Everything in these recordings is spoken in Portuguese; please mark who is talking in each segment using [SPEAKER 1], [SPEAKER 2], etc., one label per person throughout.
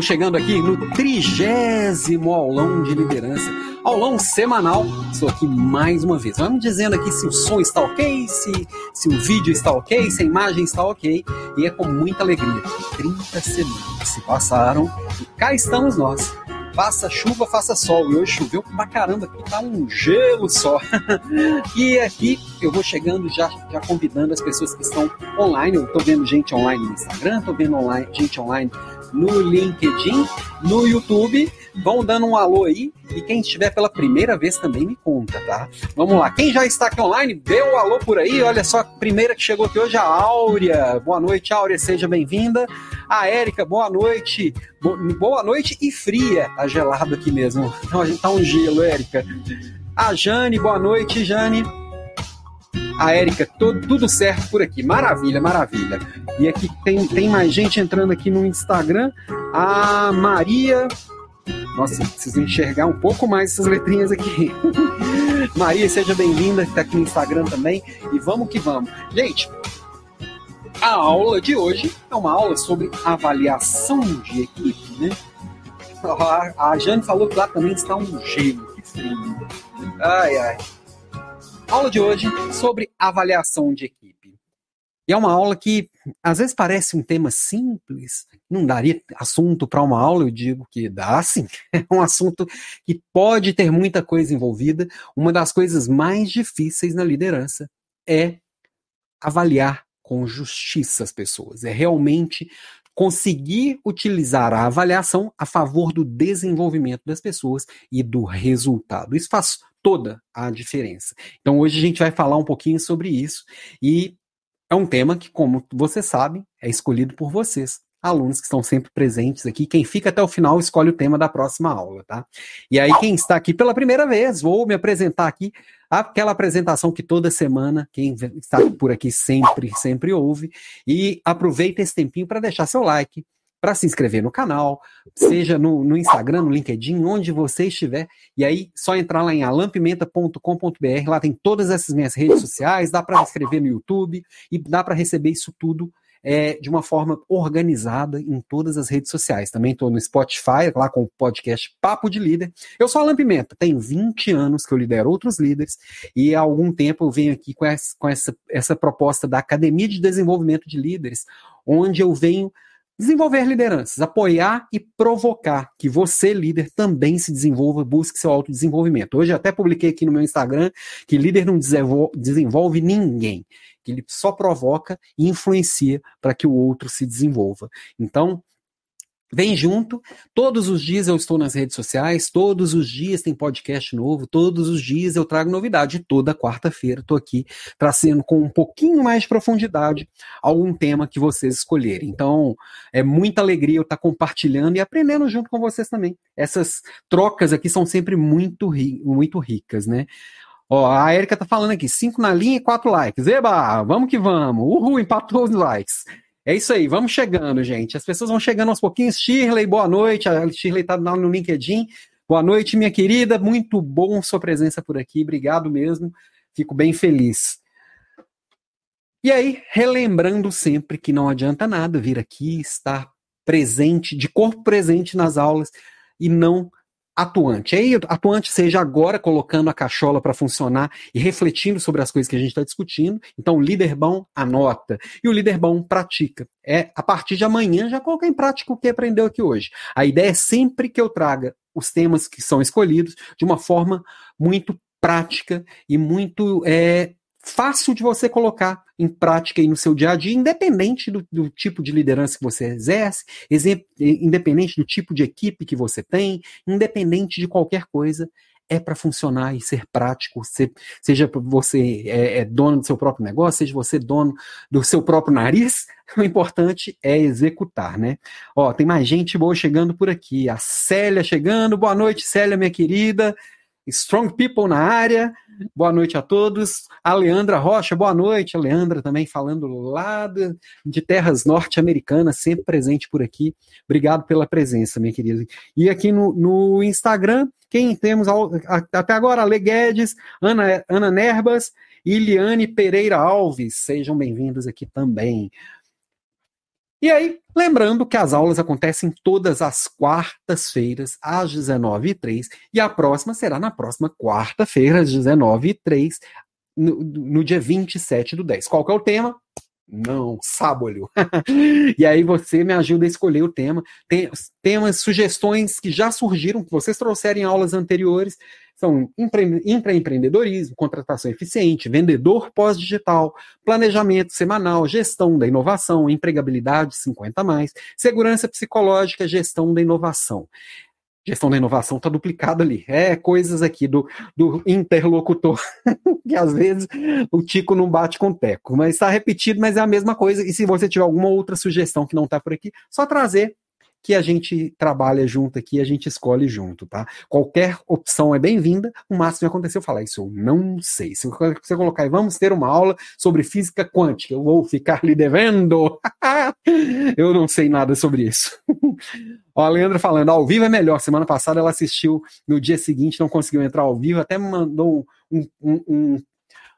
[SPEAKER 1] Estou chegando aqui no trigésimo aulão de liderança, aulão semanal. Estou aqui mais uma vez. Vamos dizendo aqui se o som está ok, se, se o vídeo está ok, se a imagem está ok. E é com muita alegria. 30 semanas se passaram e cá estamos nós faça chuva, faça sol. E hoje choveu pra caramba, aqui tá um gelo só. e aqui eu vou chegando já, já convidando as pessoas que estão online. Eu tô vendo gente online no Instagram, tô vendo online, gente online no LinkedIn, no YouTube. Vão dando um alô aí. E quem estiver pela primeira vez também me conta, tá? Vamos lá. Quem já está aqui online, dê um alô por aí. Olha só, a primeira que chegou aqui hoje, a Áurea. Boa noite, Áurea. Seja bem-vinda. A Érica, boa noite. Boa noite e fria. Tá gelado aqui mesmo. Então tá um gelo, Érica. A Jane, boa noite, Jane. A Érica, tudo, certo por aqui. Maravilha, maravilha. E aqui tem, tem mais gente entrando aqui no Instagram. A Maria. Nossa, preciso enxergar um pouco mais essas letrinhas aqui. Maria, seja bem-vinda, está aqui no Instagram também. E vamos que vamos. Gente, a aula de hoje é uma aula sobre avaliação de equipe, né? A Jane falou que lá também está um gelo, que frio. Ai, ai. Aula de hoje sobre avaliação de equipe. E é uma aula que às vezes parece um tema simples, não daria assunto para uma aula, eu digo que dá sim. É um assunto que pode ter muita coisa envolvida. Uma das coisas mais difíceis na liderança é avaliar com justiça as pessoas, é realmente conseguir utilizar a avaliação a favor do desenvolvimento das pessoas e do resultado. Isso faz toda a diferença. Então hoje a gente vai falar um pouquinho sobre isso e é um tema que, como você sabe, é escolhido por vocês alunos que estão sempre presentes aqui. Quem fica até o final escolhe o tema da próxima aula, tá? E aí, quem está aqui pela primeira vez, vou me apresentar aqui, aquela apresentação que toda semana, quem está por aqui sempre, sempre ouve, e aproveita esse tempinho para deixar seu like, para se inscrever no canal, seja no, no, Instagram, no LinkedIn, onde você estiver. E aí, só entrar lá em alampimenta.com.br, lá tem todas essas minhas redes sociais, dá para se inscrever no YouTube e dá para receber isso tudo é, de uma forma organizada em todas as redes sociais. Também estou no Spotify, lá com o podcast Papo de Líder. Eu sou Alan Pimenta, tenho 20 anos que eu lidero outros líderes e há algum tempo eu venho aqui com essa, com essa, essa proposta da Academia de Desenvolvimento de Líderes, onde eu venho desenvolver lideranças, apoiar e provocar que você, líder, também se desenvolva, busque seu autodesenvolvimento. Hoje até publiquei aqui no meu Instagram que líder não desenvolve, desenvolve ninguém que ele só provoca e influencia para que o outro se desenvolva. Então, Vem junto, todos os dias eu estou nas redes sociais, todos os dias tem podcast novo, todos os dias eu trago novidade. Toda quarta-feira estou aqui trazendo com um pouquinho mais de profundidade algum tema que vocês escolherem. Então, é muita alegria eu estar compartilhando e aprendendo junto com vocês também. Essas trocas aqui são sempre muito, muito ricas, né? Ó, a Erika tá falando aqui, cinco na linha e quatro likes. Eba, vamos que vamos. Uhul, empatou os likes. É isso aí, vamos chegando, gente. As pessoas vão chegando aos pouquinhos. Shirley, boa noite. A Shirley tá no LinkedIn. Boa noite, minha querida. Muito bom sua presença por aqui. Obrigado mesmo. Fico bem feliz. E aí, relembrando sempre que não adianta nada vir aqui, estar presente, de corpo presente nas aulas e não atuante. Aí, atuante seja agora colocando a cachola para funcionar e refletindo sobre as coisas que a gente está discutindo. Então, o líder bom anota e o líder bom pratica. É a partir de amanhã já colocar em prática o que aprendeu aqui hoje. A ideia é sempre que eu traga os temas que são escolhidos de uma forma muito prática e muito é, fácil de você colocar em prática aí no seu dia a dia, independente do, do tipo de liderança que você exerce, independente do tipo de equipe que você tem, independente de qualquer coisa, é para funcionar e ser prático, ser, seja você é, é, dono do seu próprio negócio, seja você dono do seu próprio nariz, o importante é executar, né? Ó, tem mais gente boa chegando por aqui, a Célia chegando, boa noite Célia, minha querida, Strong People na área. Boa noite a todos. A Leandra Rocha, boa noite. A Leandra também falando lá de, de terras norte-americanas, sempre presente por aqui. Obrigado pela presença, minha querida. E aqui no, no Instagram, quem temos até agora? Ale Guedes, Ana, Ana Nerbas e Liane Pereira Alves. Sejam bem-vindos aqui também. E aí, lembrando que as aulas acontecem todas as quartas-feiras, às 19h03, e a próxima será na próxima quarta-feira, às 19h03, no, no dia 27 do 10. Qual que é o tema? Não, sábado. e aí você me ajuda a escolher o tema. Tem temas, sugestões que já surgiram, que vocês trouxeram em aulas anteriores, são intraempreendedorismo, contratação eficiente, vendedor pós-digital, planejamento semanal, gestão da inovação, empregabilidade 50 mais, segurança psicológica, gestão da inovação gestão da inovação está duplicado ali. É coisas aqui do, do interlocutor, que às vezes o Tico não bate com o Teco, mas está repetido, mas é a mesma coisa. E se você tiver alguma outra sugestão que não está por aqui, só trazer que a gente trabalha junto aqui, a gente escolhe junto, tá? Qualquer opção é bem-vinda. O máximo que aconteceu falar isso, eu não sei. Se você colocar aí, vamos ter uma aula sobre física quântica, eu vou ficar lhe devendo. eu não sei nada sobre isso. Ó, a Leandra falando, ao vivo é melhor. Semana passada ela assistiu no dia seguinte, não conseguiu entrar ao vivo, até me mandou um, um, um,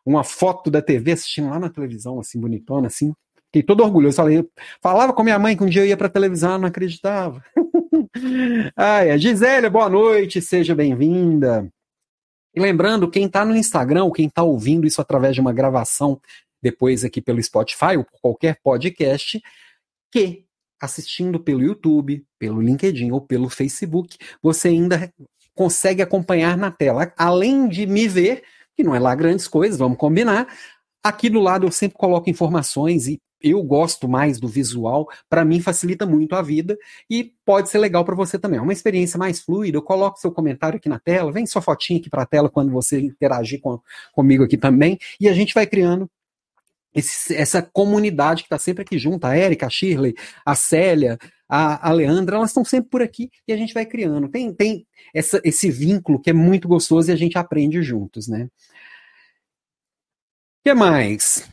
[SPEAKER 1] uma foto da TV assistindo lá na televisão, assim, bonitona, assim. Fiquei todo orgulhoso. Falei, falava com minha mãe que um dia eu ia para televisão, não acreditava. Ai, a Gisele, boa noite, seja bem-vinda. E lembrando, quem está no Instagram, quem está ouvindo isso através de uma gravação depois aqui pelo Spotify ou por qualquer podcast, que assistindo pelo YouTube, pelo LinkedIn ou pelo Facebook, você ainda consegue acompanhar na tela. Além de me ver, que não é lá grandes coisas, vamos combinar, aqui do lado eu sempre coloco informações e eu gosto mais do visual, para mim facilita muito a vida e pode ser legal para você também. É uma experiência mais fluida. Eu coloco seu comentário aqui na tela, vem sua fotinha aqui para a tela quando você interagir com, comigo aqui também, e a gente vai criando esse, essa comunidade que está sempre aqui junto, a Érica, a Shirley, a Célia, a, a Leandra, elas estão sempre por aqui e a gente vai criando. Tem, tem essa, esse vínculo que é muito gostoso e a gente aprende juntos, né? O que mais?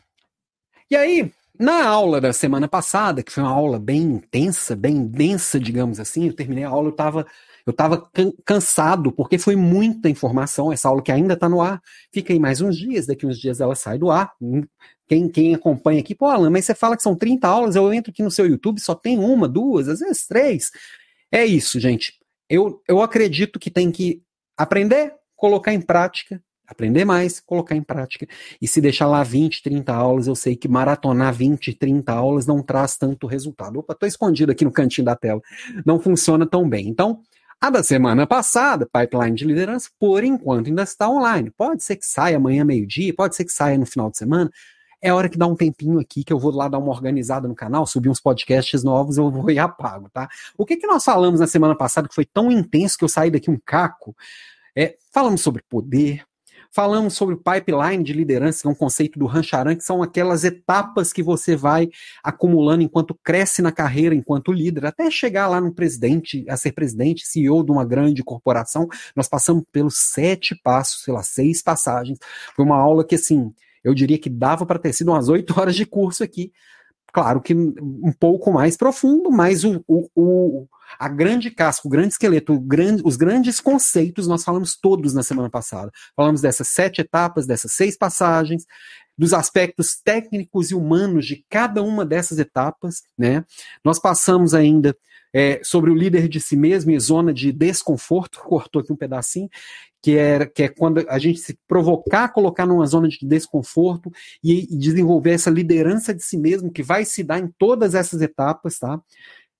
[SPEAKER 1] E aí, na aula da semana passada, que foi uma aula bem intensa, bem densa, digamos assim, eu terminei a aula, eu estava eu tava cansado, porque foi muita informação, essa aula que ainda está no ar, fica aí mais uns dias, daqui uns dias ela sai do ar. Hum, quem, quem acompanha aqui, pô, Alan, mas você fala que são 30 aulas, eu entro aqui no seu YouTube, só tem uma, duas, às vezes três. É isso, gente. Eu, eu acredito que tem que aprender, colocar em prática aprender mais, colocar em prática. E se deixar lá 20, 30 aulas, eu sei que maratonar 20, 30 aulas não traz tanto resultado. Opa, estou escondido aqui no cantinho da tela. Não funciona tão bem. Então, a da semana passada, pipeline de liderança, por enquanto ainda está online. Pode ser que saia amanhã meio-dia, pode ser que saia no final de semana. É hora que dá um tempinho aqui que eu vou lá dar uma organizada no canal, subir uns podcasts novos, eu vou e apago, tá? O que que nós falamos na semana passada que foi tão intenso que eu saí daqui um caco? É, falamos sobre poder, Falamos sobre o pipeline de liderança, que é um conceito do Rancharan, que são aquelas etapas que você vai acumulando enquanto cresce na carreira, enquanto líder, até chegar lá no presidente, a ser presidente, CEO de uma grande corporação. Nós passamos pelos sete passos, sei lá, seis passagens. Foi uma aula que, assim, eu diria que dava para ter sido umas oito horas de curso aqui. Claro que um pouco mais profundo, mas o, o, o a grande casca, o grande esqueleto, o grande, os grandes conceitos nós falamos todos na semana passada. Falamos dessas sete etapas, dessas seis passagens, dos aspectos técnicos e humanos de cada uma dessas etapas, né? Nós passamos ainda é, sobre o líder de si mesmo e zona de desconforto, cortou aqui um pedacinho, que é, que é quando a gente se provocar, colocar numa zona de desconforto e, e desenvolver essa liderança de si mesmo, que vai se dar em todas essas etapas, tá?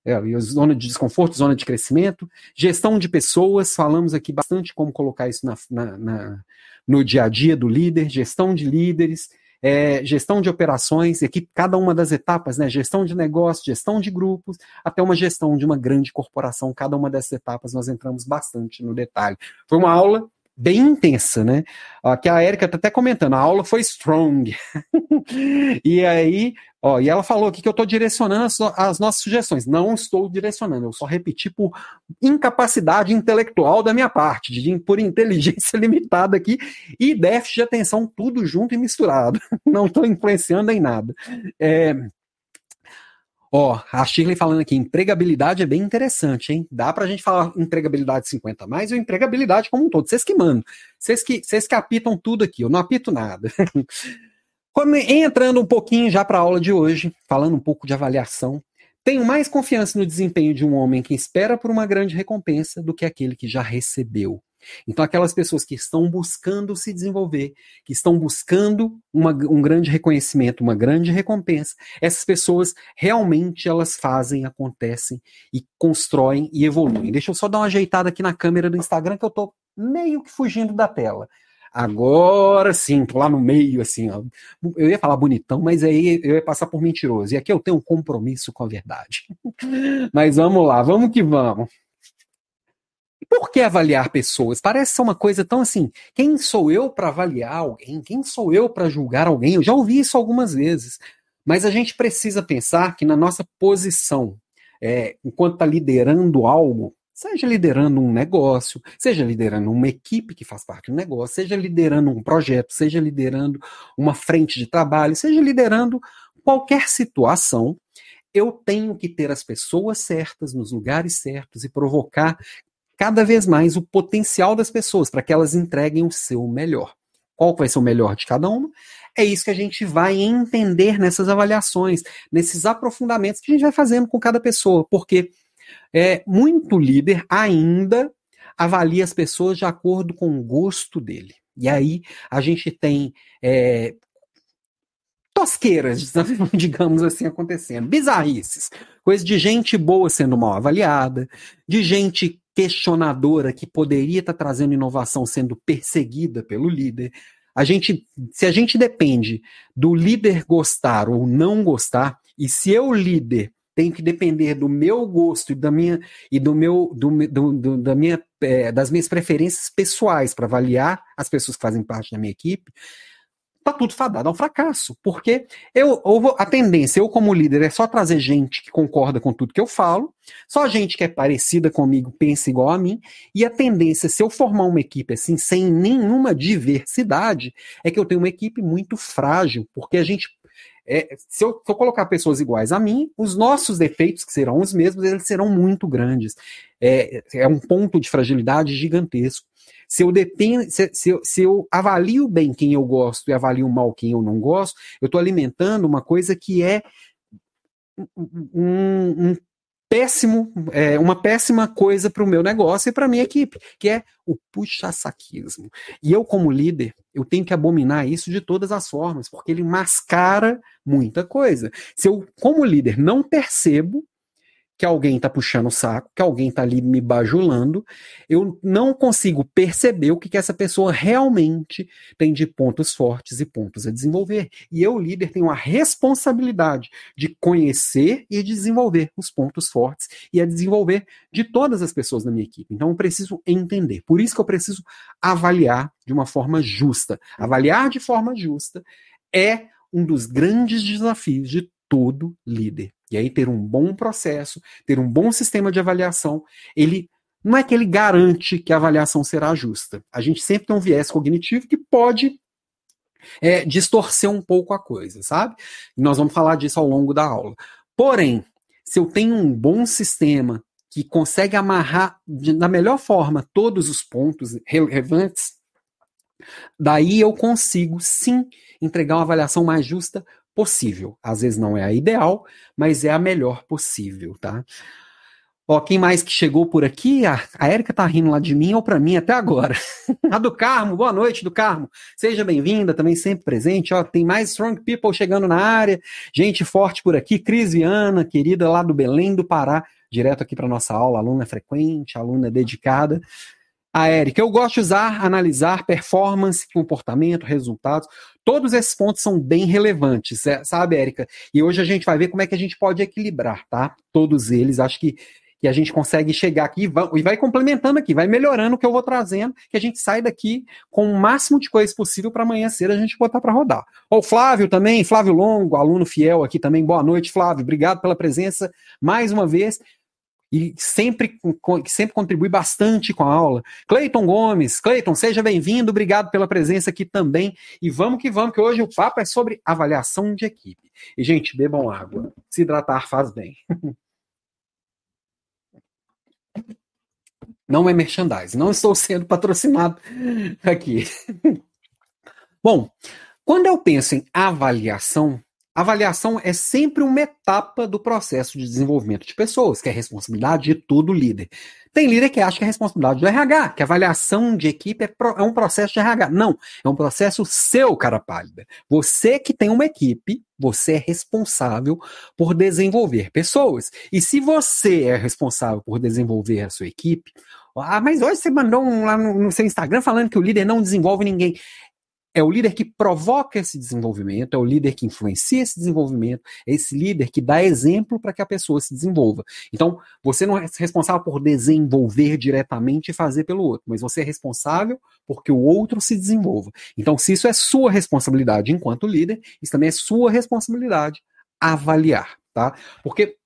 [SPEAKER 1] É, zona de desconforto, zona de crescimento, gestão de pessoas, falamos aqui bastante como colocar isso na, na, na, no dia a dia do líder, gestão de líderes, é, gestão de operações, aqui cada uma das etapas, né, gestão de negócio, gestão de grupos, até uma gestão de uma grande corporação, cada uma dessas etapas nós entramos bastante no detalhe. Foi uma aula bem intensa, né? Aqui a Erika está até comentando, a aula foi strong. e aí, ó, e ela falou aqui que eu estou direcionando as, as, nossas sugestões. Não estou direcionando, eu só repeti por incapacidade intelectual da minha parte, de, por inteligência limitada aqui e déficit de atenção, tudo junto e misturado. Não estou influenciando em nada. É, Ó, a Shirley falando aqui, empregabilidade é bem interessante, hein? Dá pra gente falar empregabilidade 50 mais ou empregabilidade como um todo. Vocês que mandam. Vocês que, vocês que apitam tudo aqui, eu não apito nada. Entrando um pouquinho já para a aula de hoje, falando um pouco de avaliação, Tenho mais confiança no desempenho de um homem que espera por uma grande recompensa do que aquele que já recebeu. Então, aquelas pessoas que estão buscando se desenvolver, que estão buscando uma, um grande reconhecimento, uma grande recompensa, essas pessoas realmente elas fazem, acontecem e constroem e evoluem. Deixa eu só dar uma ajeitada aqui na câmera do Instagram que eu estou meio que fugindo da tela. Agora sim, tô lá no meio, assim, ó. Eu ia falar bonitão, mas aí eu ia passar por mentiroso. E aqui eu tenho um compromisso com a verdade. mas vamos lá, vamos que vamos. Por que avaliar pessoas? Parece ser uma coisa tão assim. Quem sou eu para avaliar alguém? Quem sou eu para julgar alguém? Eu já ouvi isso algumas vezes. Mas a gente precisa pensar que na nossa posição, é, enquanto está liderando algo, seja liderando um negócio, seja liderando uma equipe que faz parte do negócio, seja liderando um projeto, seja liderando uma frente de trabalho, seja liderando qualquer situação, eu tenho que ter as pessoas certas nos lugares certos e provocar cada vez mais o potencial das pessoas para que elas entreguem o seu melhor. Qual vai ser o melhor de cada uma? É isso que a gente vai entender nessas avaliações, nesses aprofundamentos que a gente vai fazendo com cada pessoa, porque é muito líder ainda avalia as pessoas de acordo com o gosto dele. E aí a gente tem é, tosqueiras, digamos assim, acontecendo, bizarrices, coisa de gente boa sendo mal avaliada, de gente questionadora que poderia estar trazendo inovação sendo perseguida pelo líder. A gente, se a gente depende do líder gostar ou não gostar, e se eu líder tenho que depender do meu gosto e da minha e do meu do, do, do da minha é, das minhas preferências pessoais para avaliar as pessoas que fazem parte da minha equipe, tá tudo fadado ao fracasso. Porque eu, eu, a tendência, eu como líder, é só trazer gente que concorda com tudo que eu falo, só gente que é parecida comigo, pensa igual a mim, e a tendência, se eu formar uma equipe assim, sem nenhuma diversidade, é que eu tenho uma equipe muito frágil, porque a gente. É, se, eu, se eu colocar pessoas iguais a mim, os nossos defeitos, que serão os mesmos, eles serão muito grandes. É, é um ponto de fragilidade gigantesco. Se eu dependo, se, se, eu, se eu avalio bem quem eu gosto e avalio mal quem eu não gosto, eu estou alimentando uma coisa que é um, um péssimo, é, uma péssima coisa para o meu negócio e para minha equipe, que é o puxa-saquismo. E eu, como líder, eu tenho que abominar isso de todas as formas, porque ele mascara muita coisa. Se eu, como líder, não percebo que alguém está puxando o saco, que alguém está ali me bajulando, eu não consigo perceber o que, que essa pessoa realmente tem de pontos fortes e pontos a desenvolver. E eu, líder, tenho a responsabilidade de conhecer e desenvolver os pontos fortes e a desenvolver de todas as pessoas da minha equipe. Então eu preciso entender. Por isso que eu preciso avaliar de uma forma justa. Avaliar de forma justa é um dos grandes desafios de todo líder. E aí ter um bom processo, ter um bom sistema de avaliação, ele não é que ele garante que a avaliação será justa. A gente sempre tem um viés cognitivo que pode é, distorcer um pouco a coisa, sabe? E nós vamos falar disso ao longo da aula. Porém, se eu tenho um bom sistema que consegue amarrar da melhor forma todos os pontos relevantes, daí eu consigo sim entregar uma avaliação mais justa possível. Às vezes não é a ideal, mas é a melhor possível, tá? Ó, quem mais que chegou por aqui? A, a tá rindo lá de mim ou para mim até agora. a do Carmo, boa noite, do Carmo. Seja bem-vinda, também sempre presente. Ó, tem mais Strong People chegando na área. Gente forte por aqui. Cris Viana, querida lá do Belém do Pará, direto aqui para nossa aula. Aluna frequente, aluna dedicada. A Érica, eu gosto de usar, analisar performance, comportamento, resultados. Todos esses pontos são bem relevantes, é, sabe, Érica? E hoje a gente vai ver como é que a gente pode equilibrar, tá? Todos eles, acho que, que a gente consegue chegar aqui e vai, e vai complementando aqui, vai melhorando o que eu vou trazendo, que a gente sai daqui com o máximo de coisas possível para amanhã cedo a gente botar para rodar. O Flávio também, Flávio Longo, aluno fiel aqui também. Boa noite, Flávio. Obrigado pela presença mais uma vez e sempre, sempre contribui bastante com a aula. Cleiton Gomes, Cleiton, seja bem-vindo, obrigado pela presença aqui também. E vamos que vamos, que hoje o papo é sobre avaliação de equipe. E, gente, bebam água. Se hidratar faz bem. Não é merchandising, não estou sendo patrocinado aqui. Bom, quando eu penso em avaliação, avaliação é sempre uma etapa do processo de desenvolvimento de pessoas, que é responsabilidade de todo líder. Tem líder que acha que é responsabilidade do RH, que avaliação de equipe é, é um processo de RH. Não, é um processo seu, cara pálida. Você que tem uma equipe, você é responsável por desenvolver pessoas. E se você é responsável por desenvolver a sua equipe, ah, mas hoje você mandou um lá no seu Instagram falando que o líder não desenvolve ninguém é o líder que provoca esse desenvolvimento, é o líder que influencia esse desenvolvimento, é esse líder que dá exemplo para que a pessoa se desenvolva. Então, você não é responsável por desenvolver diretamente e fazer pelo outro, mas você é responsável porque o outro se desenvolva. Então, se isso é sua responsabilidade enquanto líder, isso também é sua responsabilidade avaliar, tá? Porque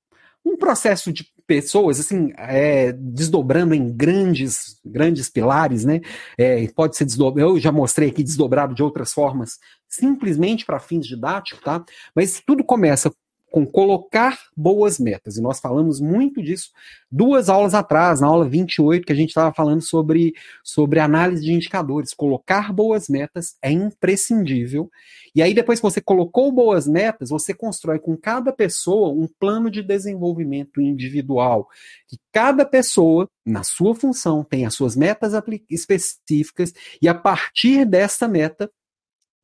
[SPEAKER 1] um processo de pessoas, assim, é, desdobrando em grandes, grandes pilares, né? É, pode ser desdobrado, eu já mostrei aqui desdobrado de outras formas, simplesmente para fins didáticos, tá? Mas tudo começa com colocar boas metas. E nós falamos muito disso duas aulas atrás, na aula 28, que a gente estava falando sobre, sobre análise de indicadores. Colocar boas metas é imprescindível. E aí, depois que você colocou boas metas, você constrói com cada pessoa um plano de desenvolvimento individual. Que cada pessoa, na sua função, tem as suas metas específicas, e a partir dessa meta,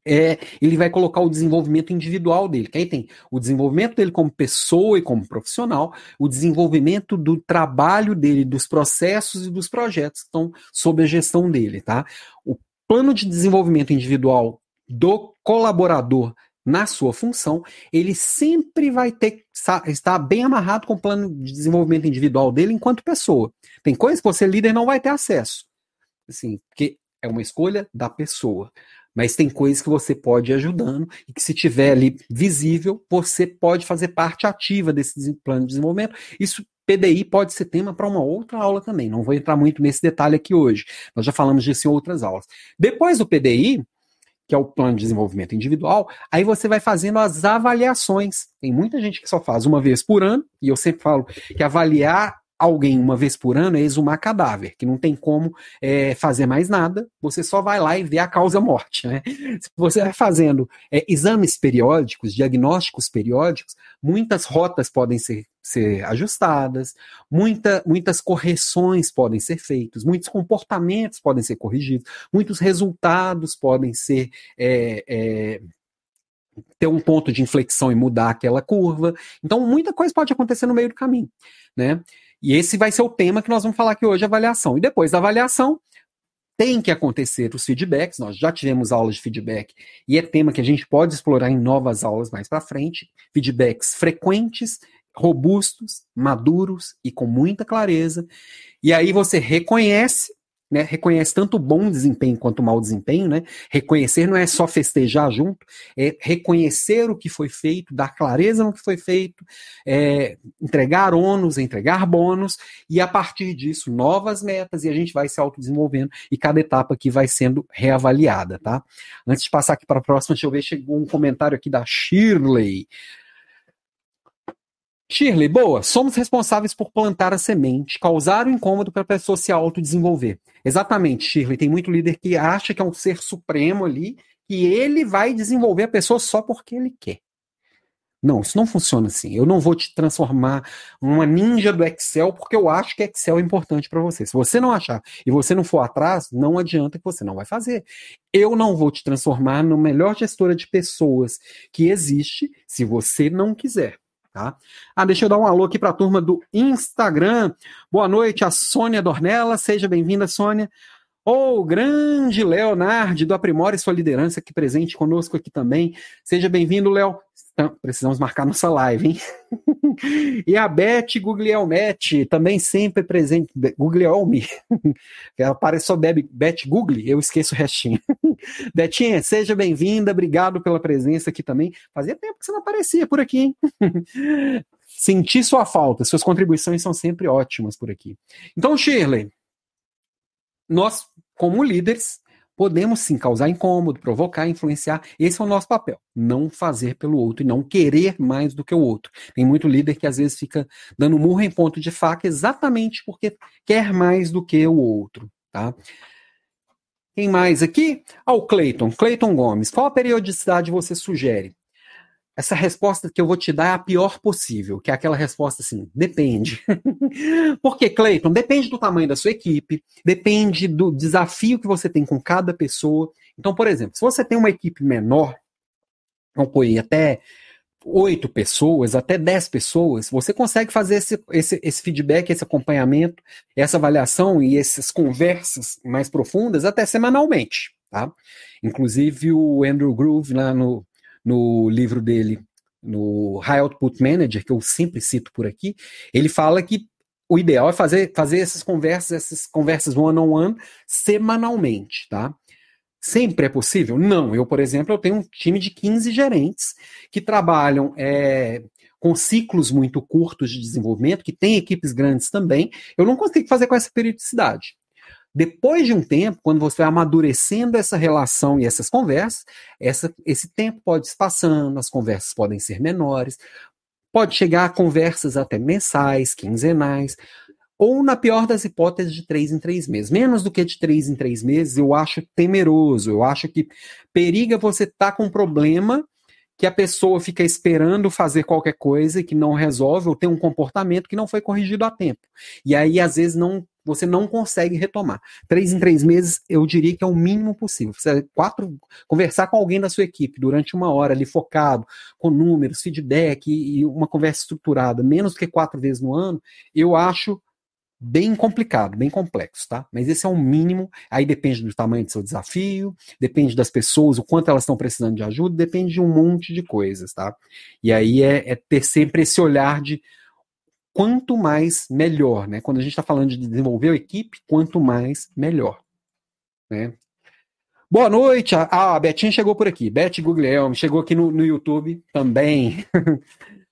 [SPEAKER 1] é, ele vai colocar o desenvolvimento individual dele. Que aí tem o desenvolvimento dele como pessoa e como profissional, o desenvolvimento do trabalho dele, dos processos e dos projetos que estão sob a gestão dele, tá? O plano de desenvolvimento individual do colaborador na sua função, ele sempre vai ter estar bem amarrado com o plano de desenvolvimento individual dele enquanto pessoa. Tem coisas que você líder não vai ter acesso, assim, porque é uma escolha da pessoa. Mas tem coisas que você pode ir ajudando e que se tiver ali visível, você pode fazer parte ativa desse plano de desenvolvimento. Isso PDI pode ser tema para uma outra aula também. Não vou entrar muito nesse detalhe aqui hoje. Nós já falamos disso em outras aulas. Depois do PDI, que é o plano de desenvolvimento individual, aí você vai fazendo as avaliações. Tem muita gente que só faz uma vez por ano, e eu sempre falo que avaliar alguém uma vez por ano é exumar cadáver, que não tem como é, fazer mais nada, você só vai lá e vê a causa-morte. Né? Se você vai fazendo é, exames periódicos, diagnósticos periódicos, muitas rotas podem ser, ser ajustadas, muita, muitas correções podem ser feitas, muitos comportamentos podem ser corrigidos, muitos resultados podem ser. É, é ter um ponto de inflexão e mudar aquela curva. Então, muita coisa pode acontecer no meio do caminho, né? E esse vai ser o tema que nós vamos falar aqui hoje, avaliação. E depois da avaliação, tem que acontecer os feedbacks. Nós já tivemos aulas de feedback e é tema que a gente pode explorar em novas aulas mais para frente. Feedbacks frequentes, robustos, maduros e com muita clareza. E aí você reconhece né, reconhece tanto bom desempenho quanto mau desempenho, né? Reconhecer não é só festejar junto, é reconhecer o que foi feito, dar clareza no que foi feito, é, entregar ônus, entregar bônus, e a partir disso, novas metas, e a gente vai se autodesenvolvendo, e cada etapa aqui vai sendo reavaliada, tá? Antes de passar aqui para a próxima, deixa eu ver, chegou um comentário aqui da Shirley. Shirley, boa. Somos responsáveis por plantar a semente, causar o incômodo para a pessoa se autodesenvolver. Exatamente, Shirley. Tem muito líder que acha que é um ser supremo ali e ele vai desenvolver a pessoa só porque ele quer. Não, isso não funciona assim. Eu não vou te transformar uma ninja do Excel porque eu acho que Excel é importante para você. Se você não achar e você não for atrás, não adianta que você não vai fazer. Eu não vou te transformar no melhor gestora de pessoas que existe se você não quiser. Tá? Ah, deixa eu dar um alô aqui para a turma do Instagram. Boa noite, a Sônia Dornella. Seja bem-vinda, Sônia. Oh, grande Leonardo do Aprimore Sua Liderança, aqui presente conosco aqui também. Seja bem-vindo, Léo. Precisamos marcar nossa live, hein? e a Beth Guglielmetti, também sempre presente. Guglielmi. Ela parece só Beth, Gugli, eu esqueço o restinho. Betinha, seja bem-vinda, obrigado pela presença aqui também. Fazia tempo que você não aparecia por aqui, hein? Senti sua falta, suas contribuições são sempre ótimas por aqui. Então, Shirley, nós, como líderes, podemos sim causar incômodo, provocar, influenciar. Esse é o nosso papel. Não fazer pelo outro e não querer mais do que o outro. Tem muito líder que às vezes fica dando murro em ponto de faca exatamente porque quer mais do que o outro, tá? Quem mais aqui? Ah, o Cleiton. Cleiton Gomes. Qual a periodicidade você sugere? Essa resposta que eu vou te dar é a pior possível, que é aquela resposta assim, depende. Porque, Cleiton, depende do tamanho da sua equipe, depende do desafio que você tem com cada pessoa. Então, por exemplo, se você tem uma equipe menor, vamos pôr até oito pessoas, até dez pessoas, você consegue fazer esse, esse, esse feedback, esse acompanhamento, essa avaliação e essas conversas mais profundas até semanalmente. Tá? Inclusive o Andrew Groove, lá no, no livro dele, no High Output Manager, que eu sempre cito por aqui, ele fala que o ideal é fazer, fazer essas conversas, essas conversas one-on-one -on -one, semanalmente, tá? Sempre é possível? Não. Eu, por exemplo, eu tenho um time de 15 gerentes que trabalham é, com ciclos muito curtos de desenvolvimento, que tem equipes grandes também. Eu não consigo fazer com essa periodicidade. Depois de um tempo, quando você vai amadurecendo essa relação e essas conversas, essa, esse tempo pode se passando, as conversas podem ser menores, pode chegar a conversas até mensais, quinzenais, ou na pior das hipóteses, de três em três meses. Menos do que de três em três meses, eu acho temeroso, eu acho que periga você estar tá com um problema que a pessoa fica esperando fazer qualquer coisa que não resolve, ou tem um comportamento que não foi corrigido a tempo. E aí, às vezes, não você não consegue retomar. Três em três meses, eu diria que é o mínimo possível. Você, quatro, conversar com alguém da sua equipe durante uma hora ali focado, com números, feedback e, e uma conversa estruturada, menos do que quatro vezes no ano, eu acho bem complicado, bem complexo, tá? Mas esse é o mínimo. Aí depende do tamanho do seu desafio, depende das pessoas, o quanto elas estão precisando de ajuda, depende de um monte de coisas, tá? E aí é, é ter sempre esse olhar de quanto mais melhor, né? Quando a gente está falando de desenvolver a equipe, quanto mais melhor, né? Boa noite. Ah, a Betinha chegou por aqui. Beth Guglielmo chegou aqui no, no YouTube também.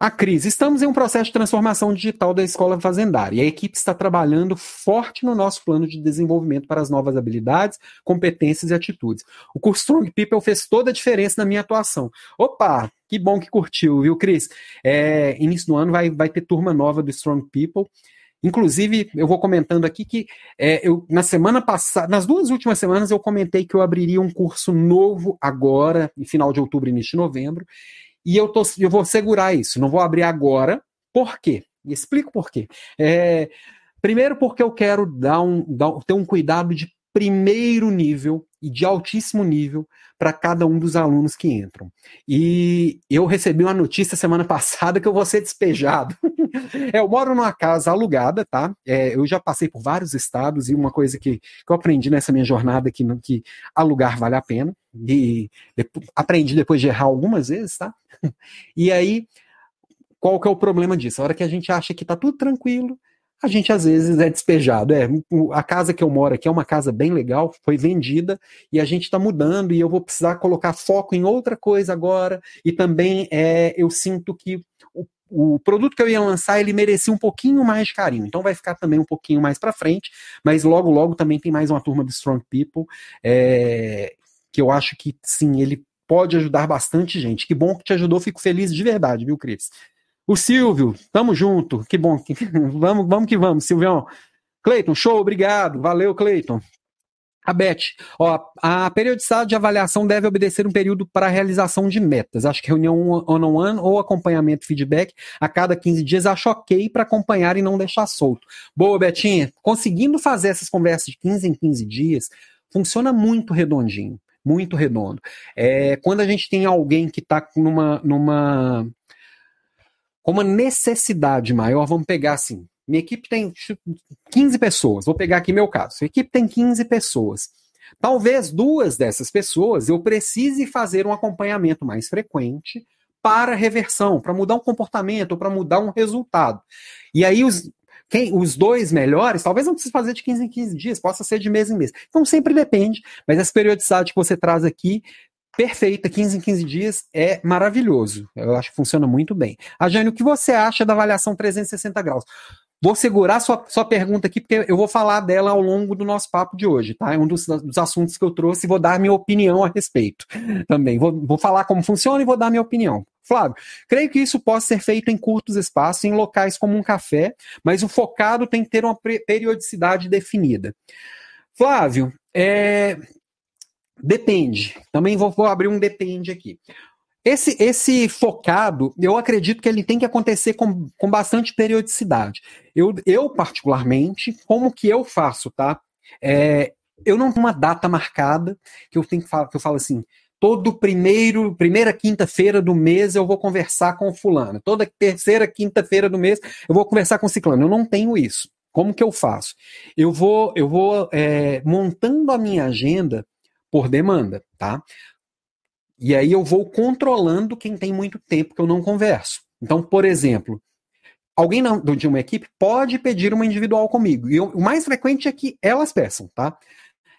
[SPEAKER 1] A crise. Estamos em um processo de transformação digital da escola fazendária e a equipe está trabalhando forte no nosso plano de desenvolvimento para as novas habilidades, competências e atitudes. O curso Strong People fez toda a diferença na minha atuação. Opa, que bom que curtiu, viu, Cris? É, início do ano vai, vai ter turma nova do Strong People. Inclusive, eu vou comentando aqui que é, eu, na semana passada, nas duas últimas semanas, eu comentei que eu abriria um curso novo agora, em final de outubro, início de novembro, e eu, tô, eu vou segurar isso, não vou abrir agora. Por quê? E explico por quê. É, primeiro, porque eu quero dar um, dar, ter um cuidado de primeiro nível e de altíssimo nível para cada um dos alunos que entram. E eu recebi uma notícia semana passada que eu vou ser despejado. Eu moro numa casa alugada, tá? É, eu já passei por vários estados e uma coisa que, que eu aprendi nessa minha jornada aqui, que alugar vale a pena. E aprendi depois de errar algumas vezes, tá? E aí, qual que é o problema disso? A hora que a gente acha que tá tudo tranquilo, a gente às vezes é despejado. É, a casa que eu moro aqui é uma casa bem legal, foi vendida e a gente está mudando e eu vou precisar colocar foco em outra coisa agora. E também é, eu sinto que o, o produto que eu ia lançar ele merecia um pouquinho mais de carinho, então vai ficar também um pouquinho mais para frente. Mas logo, logo também tem mais uma turma de Strong People é, que eu acho que sim, ele pode ajudar bastante gente. Que bom que te ajudou, fico feliz de verdade, viu, Cris? O Silvio, tamo junto. Que bom. vamos, vamos que vamos, Silvião. Cleiton, show, obrigado. Valeu, Cleiton. A Beth, ó, a periodicidade de avaliação deve obedecer um período para a realização de metas. Acho que reunião one-on-one ou acompanhamento feedback a cada 15 dias acho ok para acompanhar e não deixar solto. Boa, Betinha. Conseguindo fazer essas conversas de 15 em 15 dias, funciona muito redondinho. Muito redondo. É, quando a gente tem alguém que está numa, numa uma necessidade maior, vamos pegar assim, minha equipe tem 15 pessoas, vou pegar aqui meu caso, a equipe tem 15 pessoas. Talvez duas dessas pessoas eu precise fazer um acompanhamento mais frequente para reversão, para mudar um comportamento, para mudar um resultado. E aí os, quem, os dois melhores, talvez não precise fazer de 15 em 15 dias, possa ser de mês em mês. Então sempre depende, mas essa periodicidade que você traz aqui perfeita, 15 em 15 dias, é maravilhoso. Eu acho que funciona muito bem. A Jane, o que você acha da avaliação 360 graus? Vou segurar sua, sua pergunta aqui, porque eu vou falar dela ao longo do nosso papo de hoje, tá? É um dos, dos assuntos que eu trouxe e vou dar minha opinião a respeito também. Vou, vou falar como funciona e vou dar minha opinião. Flávio, creio que isso possa ser feito em curtos espaços, em locais como um café, mas o focado tem que ter uma periodicidade definida. Flávio, é, Depende. Também vou, vou abrir um depende aqui. esse, esse focado, eu acredito que ele tem que acontecer com, com bastante periodicidade. Eu, eu, particularmente, como que eu faço, tá? É, eu não tenho uma data marcada que eu tenho que falar, que eu falo assim, todo primeiro, primeira quinta-feira do mês eu vou conversar com fulano. Toda terceira quinta-feira do mês eu vou conversar com ciclano. Eu não tenho isso. Como que eu faço? Eu vou, eu vou é, montando a minha agenda por demanda, tá? E aí eu vou controlando quem tem muito tempo que eu não converso. Então, por exemplo, alguém de uma equipe pode pedir uma individual comigo. E eu, o mais frequente é que elas peçam, tá?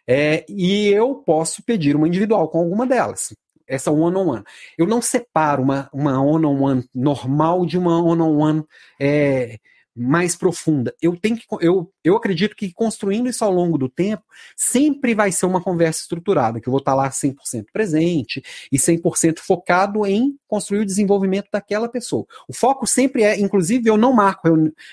[SPEAKER 1] É, e eu posso pedir uma individual com alguma delas. Essa one-on-one. -on -one. Eu não separo uma one-on-one -on -one normal de uma one-on-one é, mais profunda. Eu tenho que eu, eu acredito que construindo isso ao longo do tempo, sempre vai ser uma conversa estruturada, que eu vou estar lá 100% presente e 100% focado em construir o desenvolvimento daquela pessoa. O foco sempre é, inclusive, eu não marco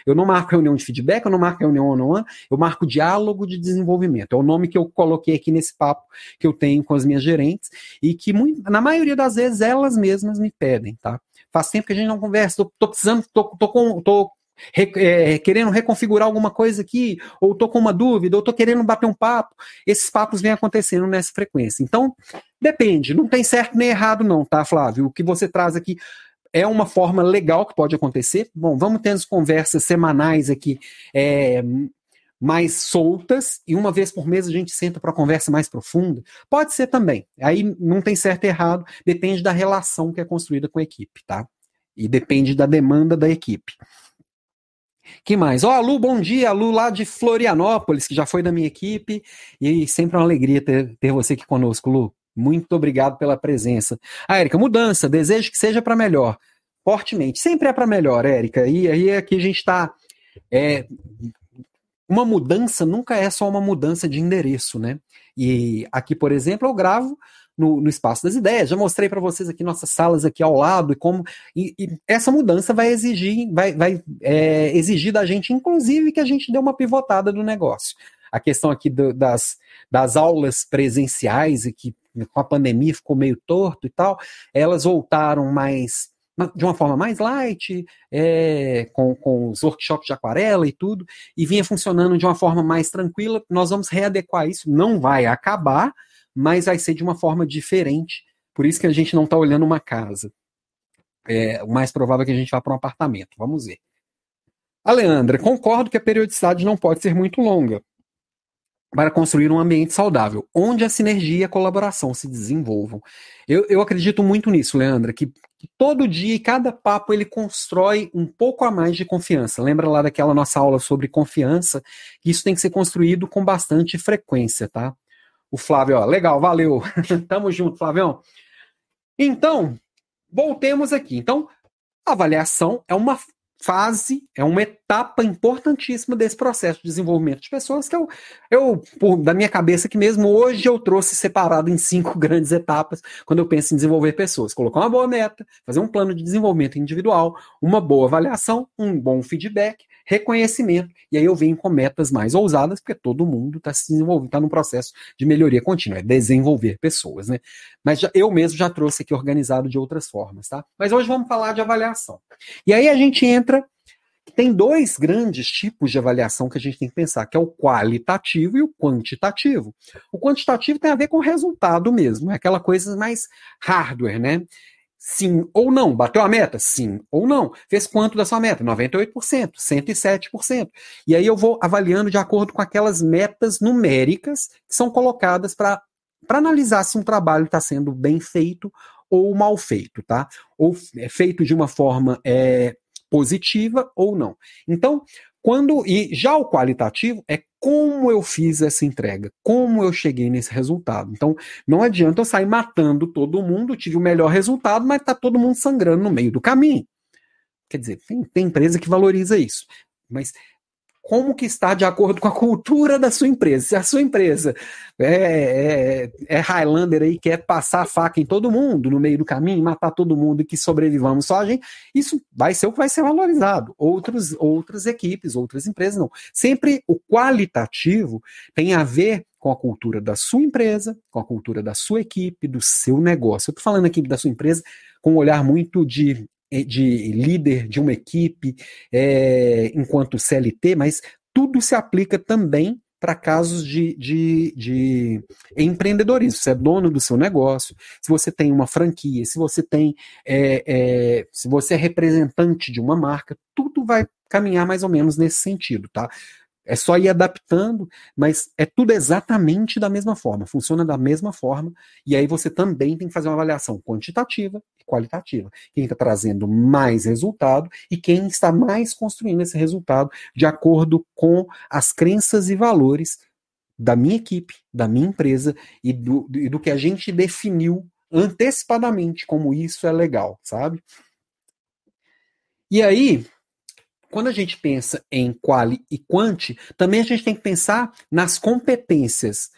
[SPEAKER 1] eu não marco reunião de feedback, eu não marco reunião on one, eu marco diálogo de desenvolvimento. É o nome que eu coloquei aqui nesse papo que eu tenho com as minhas gerentes e que na maioria das vezes elas mesmas me pedem, tá? Faz tempo que a gente não conversa, tô, tô precisando, tô, tô, com, tô Re, é, querendo reconfigurar alguma coisa aqui, ou estou com uma dúvida, ou estou querendo bater um papo, esses papos vêm acontecendo nessa frequência. Então, depende, não tem certo nem errado, não, tá, Flávio? O que você traz aqui é uma forma legal que pode acontecer. Bom, vamos as conversas semanais aqui é, mais soltas, e uma vez por mês a gente senta para conversa mais profunda. Pode ser também. Aí não tem certo e errado, depende da relação que é construída com a equipe, tá? E depende da demanda da equipe. Que mais? Ó, oh, Lu, bom dia, Lu lá de Florianópolis, que já foi da minha equipe, e sempre uma alegria ter, ter você aqui conosco, Lu. Muito obrigado pela presença. Ah, Érica, mudança, desejo que seja para melhor. Fortemente, sempre é para melhor, Érica. E aí aqui a gente está. É, uma mudança nunca é só uma mudança de endereço, né? E aqui, por exemplo, eu gravo no, no espaço das ideias. Já mostrei para vocês aqui nossas salas aqui ao lado e como e, e essa mudança vai exigir, vai, vai é, exigir da gente, inclusive, que a gente dê uma pivotada no negócio. A questão aqui do, das, das aulas presenciais e que com a pandemia ficou meio torto e tal, elas voltaram mais de uma forma mais light, é, com, com os workshops de aquarela e tudo, e vinha funcionando de uma forma mais tranquila. Nós vamos readequar isso, não vai acabar, mas vai ser de uma forma diferente. Por isso que a gente não está olhando uma casa. É, o mais provável é que a gente vá para um apartamento. Vamos ver. A Leandra, concordo que a periodicidade não pode ser muito longa para construir um ambiente saudável, onde a sinergia e a colaboração se desenvolvam. Eu, eu acredito muito nisso, Leandra, que, que todo dia e cada papo ele constrói um pouco a mais de confiança. Lembra lá daquela nossa aula sobre confiança? Isso tem que ser construído com bastante frequência, tá? O Flávio, ó, legal, valeu. Tamo junto, Flavião. Então, voltemos aqui. Então, avaliação é uma fase, é uma etapa importantíssima desse processo de desenvolvimento de pessoas que eu, eu por, da minha cabeça que mesmo hoje eu trouxe separado em cinco grandes etapas quando eu penso em desenvolver pessoas. Colocar uma boa meta, fazer um plano de desenvolvimento individual, uma boa avaliação, um bom feedback, reconhecimento, e aí eu venho com metas mais ousadas, porque todo mundo está se desenvolvendo, está num processo de melhoria contínua, é desenvolver pessoas, né? Mas já, eu mesmo já trouxe aqui organizado de outras formas, tá? Mas hoje vamos falar de avaliação. E aí a gente entra tem dois grandes tipos de avaliação que a gente tem que pensar, que é o qualitativo e o quantitativo. O quantitativo tem a ver com o resultado mesmo, é aquela coisa mais hardware, né? Sim ou não. Bateu a meta? Sim ou não. Fez quanto da sua meta? 98%, 107%. E aí eu vou avaliando de acordo com aquelas metas numéricas que são colocadas para analisar se um trabalho está sendo bem feito ou mal feito, tá? Ou é feito de uma forma é, positiva ou não. Então, quando e já o qualitativo é como eu fiz essa entrega, como eu cheguei nesse resultado. Então, não adianta eu sair matando todo mundo, tive o melhor resultado, mas está todo mundo sangrando no meio do caminho. Quer dizer, tem, tem empresa que valoriza isso. Mas como que está de acordo com a cultura da sua empresa. Se a sua empresa é, é, é, Highlander aí, quer passar a faca em todo mundo no meio do caminho, matar todo mundo e que sobrevivamos só a gente, isso vai ser o que vai ser valorizado. Outros, outras equipes, outras empresas não. Sempre o qualitativo tem a ver com a cultura da sua empresa, com a cultura da sua equipe, do seu negócio. Eu estou falando aqui da sua empresa com um olhar muito de, de líder de uma equipe, é, enquanto CLT, mas tudo se aplica também para casos de, de, de, empreendedorismo. Você é dono do seu negócio, se você tem uma franquia, se você tem, é, é, se você é representante de uma marca, tudo vai caminhar mais ou menos nesse sentido, tá? É só ir adaptando, mas é tudo exatamente da mesma forma, funciona da mesma forma, e aí você também tem que fazer uma avaliação quantitativa e qualitativa. Quem está trazendo mais resultado e quem está mais construindo esse resultado de acordo com as crenças e valores da minha equipe, da minha empresa e do, e do que a gente definiu antecipadamente como isso é legal, sabe? E aí, quando a gente pensa em quali e quanti, também a gente tem que pensar nas competências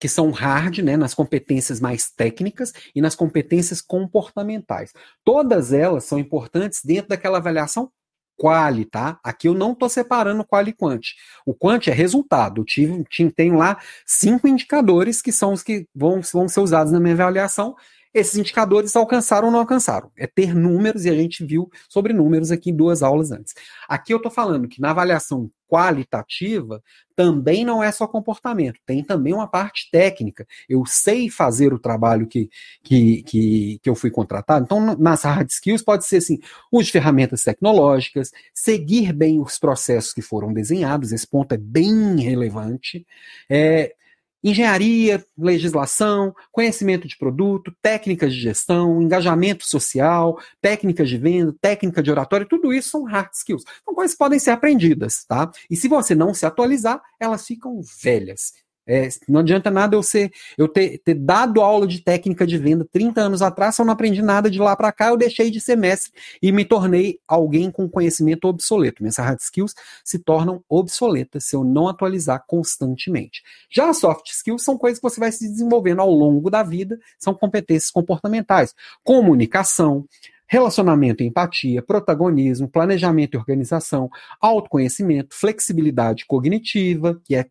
[SPEAKER 1] que são hard, né, nas competências mais técnicas e nas competências comportamentais. Todas elas são importantes dentro daquela avaliação quali, tá? Aqui eu não estou separando quali e quanti. O quanti é resultado. Tive, tenho lá cinco indicadores que são os que vão, vão ser usados na minha avaliação esses indicadores alcançaram ou não alcançaram. É ter números, e a gente viu sobre números aqui em duas aulas antes. Aqui eu estou falando que na avaliação qualitativa também não é só comportamento, tem também uma parte técnica. Eu sei fazer o trabalho que, que, que, que eu fui contratado. Então, nas hard skills, pode ser assim: uso de ferramentas tecnológicas, seguir bem os processos que foram desenhados, esse ponto é bem relevante. É, Engenharia, legislação, conhecimento de produto, técnicas de gestão, engajamento social, técnicas de venda, técnica de oratória, tudo isso são hard skills. São coisas que podem ser aprendidas, tá? E se você não se atualizar, elas ficam velhas. É, não adianta nada eu ser, eu ter, ter, dado aula de técnica de venda 30 anos atrás, se eu não aprendi nada de lá para cá, eu deixei de ser mestre e me tornei alguém com conhecimento obsoleto. Minhas hard skills se tornam obsoletas se eu não atualizar constantemente. Já as soft skills são coisas que você vai se desenvolvendo ao longo da vida, são competências comportamentais, comunicação, relacionamento e empatia, protagonismo, planejamento e organização, autoconhecimento, flexibilidade cognitiva, que é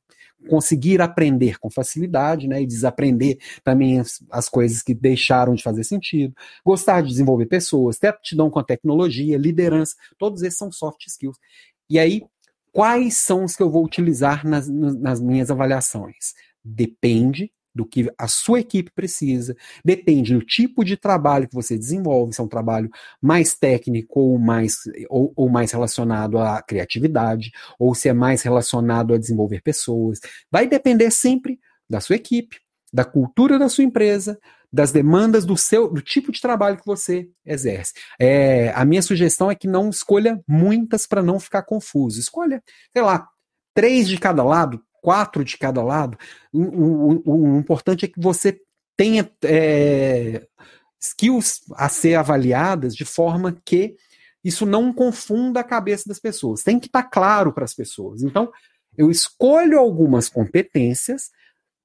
[SPEAKER 1] conseguir aprender com facilidade, né, e desaprender também as, as, coisas que deixaram de fazer sentido, gostar de desenvolver pessoas, ter aptidão com a tecnologia, liderança, todos esses são soft skills. E aí, quais são os que eu vou utilizar nas, nas minhas avaliações? Depende do que a sua equipe precisa, depende do tipo de trabalho que você desenvolve, se é um trabalho mais técnico ou mais, ou, ou mais relacionado à criatividade, ou se é mais relacionado a desenvolver pessoas. Vai depender sempre da sua equipe, da cultura da sua empresa, das demandas do seu do tipo de trabalho que você exerce. É, a minha sugestão é que não escolha muitas para não ficar confuso. Escolha, sei lá, três de cada lado, quatro de cada lado, o, o, o importante é que você tenha é, skills a ser avaliadas de forma que isso não confunda a cabeça das pessoas. Tem que estar tá claro para as pessoas. Então, eu escolho algumas competências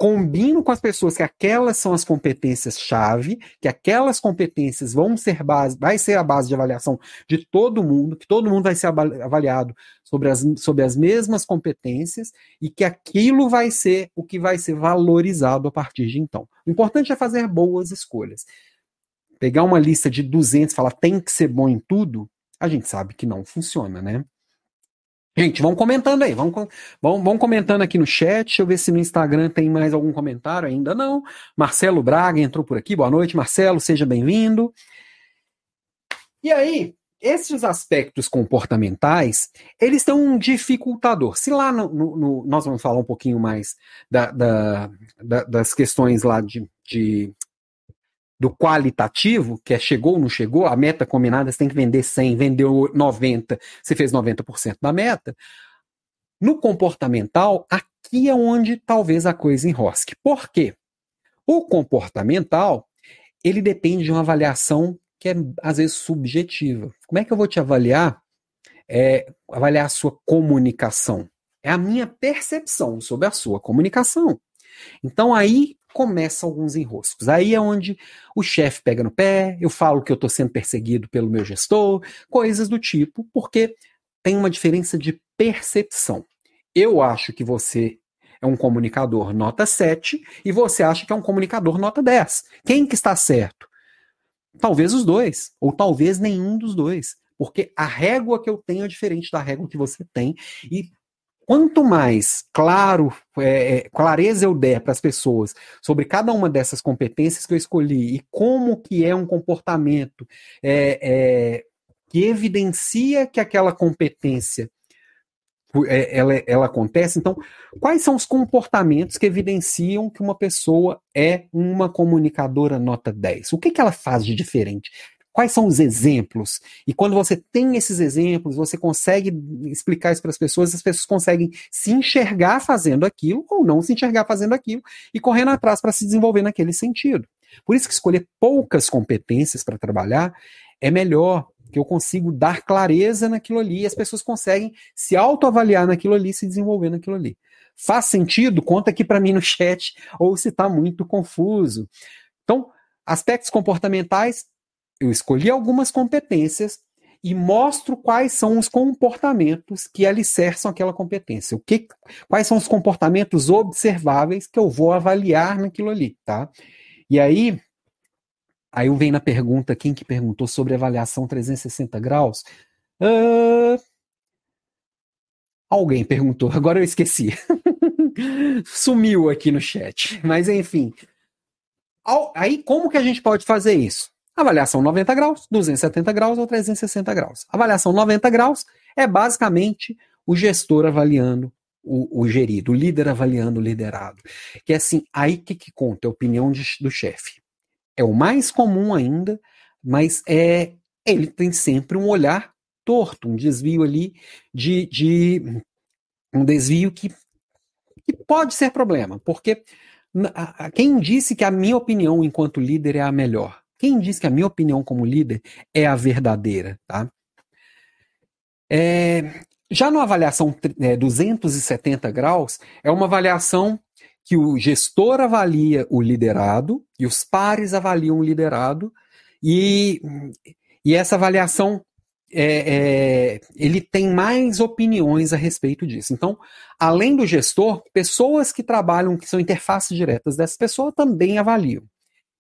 [SPEAKER 1] combino com as pessoas que aquelas são as competências-chave, que aquelas competências vão ser base, vai ser a base de avaliação de todo mundo, que todo mundo vai ser avaliado sobre as, sobre as mesmas competências e que aquilo vai ser o que vai ser valorizado a partir de então. O importante é fazer boas escolhas. Pegar uma lista de 200 e falar tem que ser bom em tudo, a gente sabe que não funciona, né? Gente, vão comentando aí, vão, vão, vão comentando aqui no chat. Deixa eu ver se no Instagram tem mais algum comentário. Ainda não. Marcelo Braga entrou por aqui. Boa noite, Marcelo, seja bem-vindo. E aí, esses aspectos comportamentais, eles têm um dificultador. Se lá no, no, no, nós vamos falar um pouquinho mais da, da, da, das questões lá de, de do qualitativo, que é chegou ou não chegou, a meta combinada você tem que vender 100, vendeu 90, você fez 90% da meta. No comportamental, aqui é onde talvez a coisa enrosque. Por quê? O comportamental, ele depende de uma avaliação que é às vezes subjetiva. Como é que eu vou te avaliar? É, avaliar a sua comunicação. É a minha percepção sobre a sua comunicação. Então aí começam alguns enroscos. Aí é onde o chefe pega no pé, eu falo que eu estou sendo perseguido pelo meu gestor, coisas do tipo, porque tem uma diferença de percepção. Eu acho que você é um comunicador nota 7 e você acha que é um comunicador nota 10. Quem que está certo? Talvez os dois, ou talvez nenhum dos dois. Porque a régua que eu tenho é diferente da régua que você tem. E quanto mais claro, é, é clareza eu der para as pessoas sobre cada uma dessas competências que eu escolhi e como que é um comportamento é, é, que evidencia que aquela competência é, ela, ela acontece. Então, quais são os comportamentos que evidenciam que uma pessoa é uma comunicadora nota 10? O que, que ela faz de diferente? Quais são os exemplos? E quando você tem esses exemplos, você consegue explicar isso para as pessoas, as pessoas conseguem se enxergar fazendo aquilo ou não se enxergar fazendo aquilo e correndo atrás para se desenvolver naquele sentido. Por isso que escolher poucas competências para trabalhar é melhor, que eu consigo dar clareza naquilo ali e as pessoas conseguem se autoavaliar naquilo ali, se desenvolver naquilo ali. Faz sentido? Conta aqui para mim no chat ou se está muito confuso. Então, aspectos comportamentais, eu escolhi algumas competências e mostro quais são os comportamentos que alicerçam aquela competência. O que, quais são os comportamentos observáveis que eu vou avaliar naquilo ali, tá? E aí, aí venho na pergunta, quem que perguntou sobre avaliação 360 graus? Uh, alguém perguntou, agora eu esqueci. Sumiu aqui no chat. Mas enfim. Aí, como que a gente pode fazer isso? Avaliação 90 graus, 270 graus ou 360 graus. Avaliação 90 graus é basicamente o gestor avaliando o, o gerido, o líder avaliando o liderado. Que é assim, aí que, que conta? É a opinião de, do chefe. É o mais comum ainda, mas é ele tem sempre um olhar torto, um desvio ali de, de um desvio que, que pode ser problema, porque quem disse que a minha opinião enquanto líder é a melhor? Quem diz que a minha opinião como líder é a verdadeira, tá? É, já na avaliação é, 270 graus, é uma avaliação que o gestor avalia o liderado e os pares avaliam o liderado, e, e essa avaliação é, é, ele tem mais opiniões a respeito disso. Então, além do gestor, pessoas que trabalham, que são interfaces diretas dessa pessoa, também avaliam.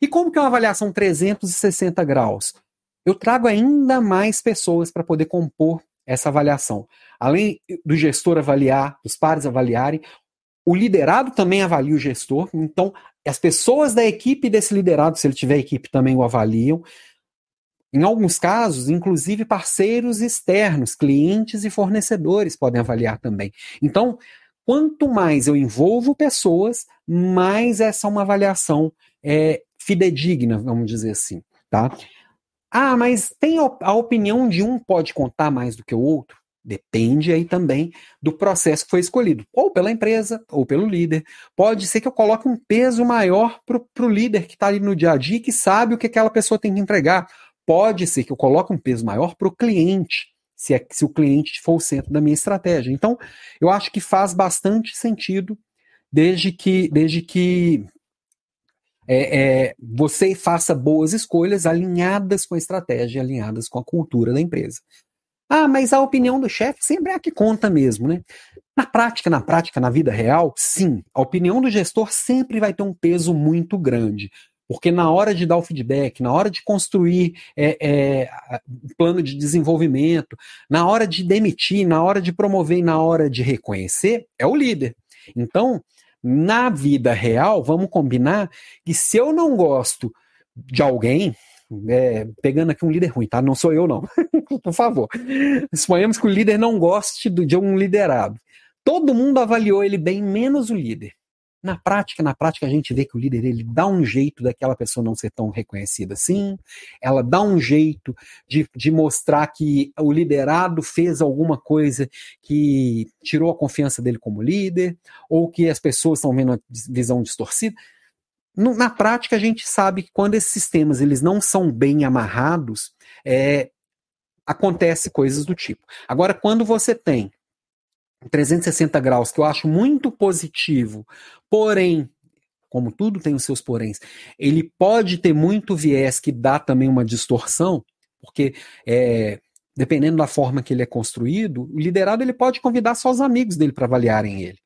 [SPEAKER 1] E como que é uma avaliação 360 graus? Eu trago ainda mais pessoas para poder compor essa avaliação. Além do gestor avaliar, dos pares avaliarem, o liderado também avalia o gestor. Então, as pessoas da equipe desse liderado, se ele tiver equipe, também o avaliam. Em alguns casos, inclusive parceiros externos, clientes e fornecedores podem avaliar também. Então, quanto mais eu envolvo pessoas, mais essa é uma avaliação é, fidedigna, vamos dizer assim, tá? Ah, mas tem a opinião de um pode contar mais do que o outro? Depende aí também do processo que foi escolhido, ou pela empresa, ou pelo líder. Pode ser que eu coloque um peso maior para o líder que está ali no dia a dia, que sabe o que aquela pessoa tem que entregar. Pode ser que eu coloque um peso maior para o cliente, se, é, se o cliente for o centro da minha estratégia. Então, eu acho que faz bastante sentido, desde que, desde que é, é, você faça boas escolhas alinhadas com a estratégia, alinhadas com a cultura da empresa. Ah, mas a opinião do chefe sempre é a que conta mesmo, né? Na prática, na prática, na vida real, sim, a opinião do gestor sempre vai ter um peso muito grande. Porque na hora de dar o feedback, na hora de construir é, é, plano de desenvolvimento, na hora de demitir, na hora de promover e na hora de reconhecer, é o líder. Então, na vida real, vamos combinar que se eu não gosto de alguém, é, pegando aqui um líder ruim, tá? Não sou eu, não. Por favor. Suponhamos que o líder não goste de um liderado. Todo mundo avaliou ele bem, menos o líder. Na prática, na prática, a gente vê que o líder ele dá um jeito daquela pessoa não ser tão reconhecida assim, ela dá um jeito de, de mostrar que o liderado fez alguma coisa que tirou a confiança dele como líder, ou que as pessoas estão vendo a visão distorcida. Na prática, a gente sabe que quando esses sistemas eles não são bem amarrados, é, acontece coisas do tipo. Agora, quando você tem 360 graus, que eu acho muito positivo, porém, como tudo tem os seus poréns, ele pode ter muito viés que dá também uma distorção, porque é, dependendo da forma que ele é construído, o liderado ele pode convidar só os amigos dele para avaliarem ele.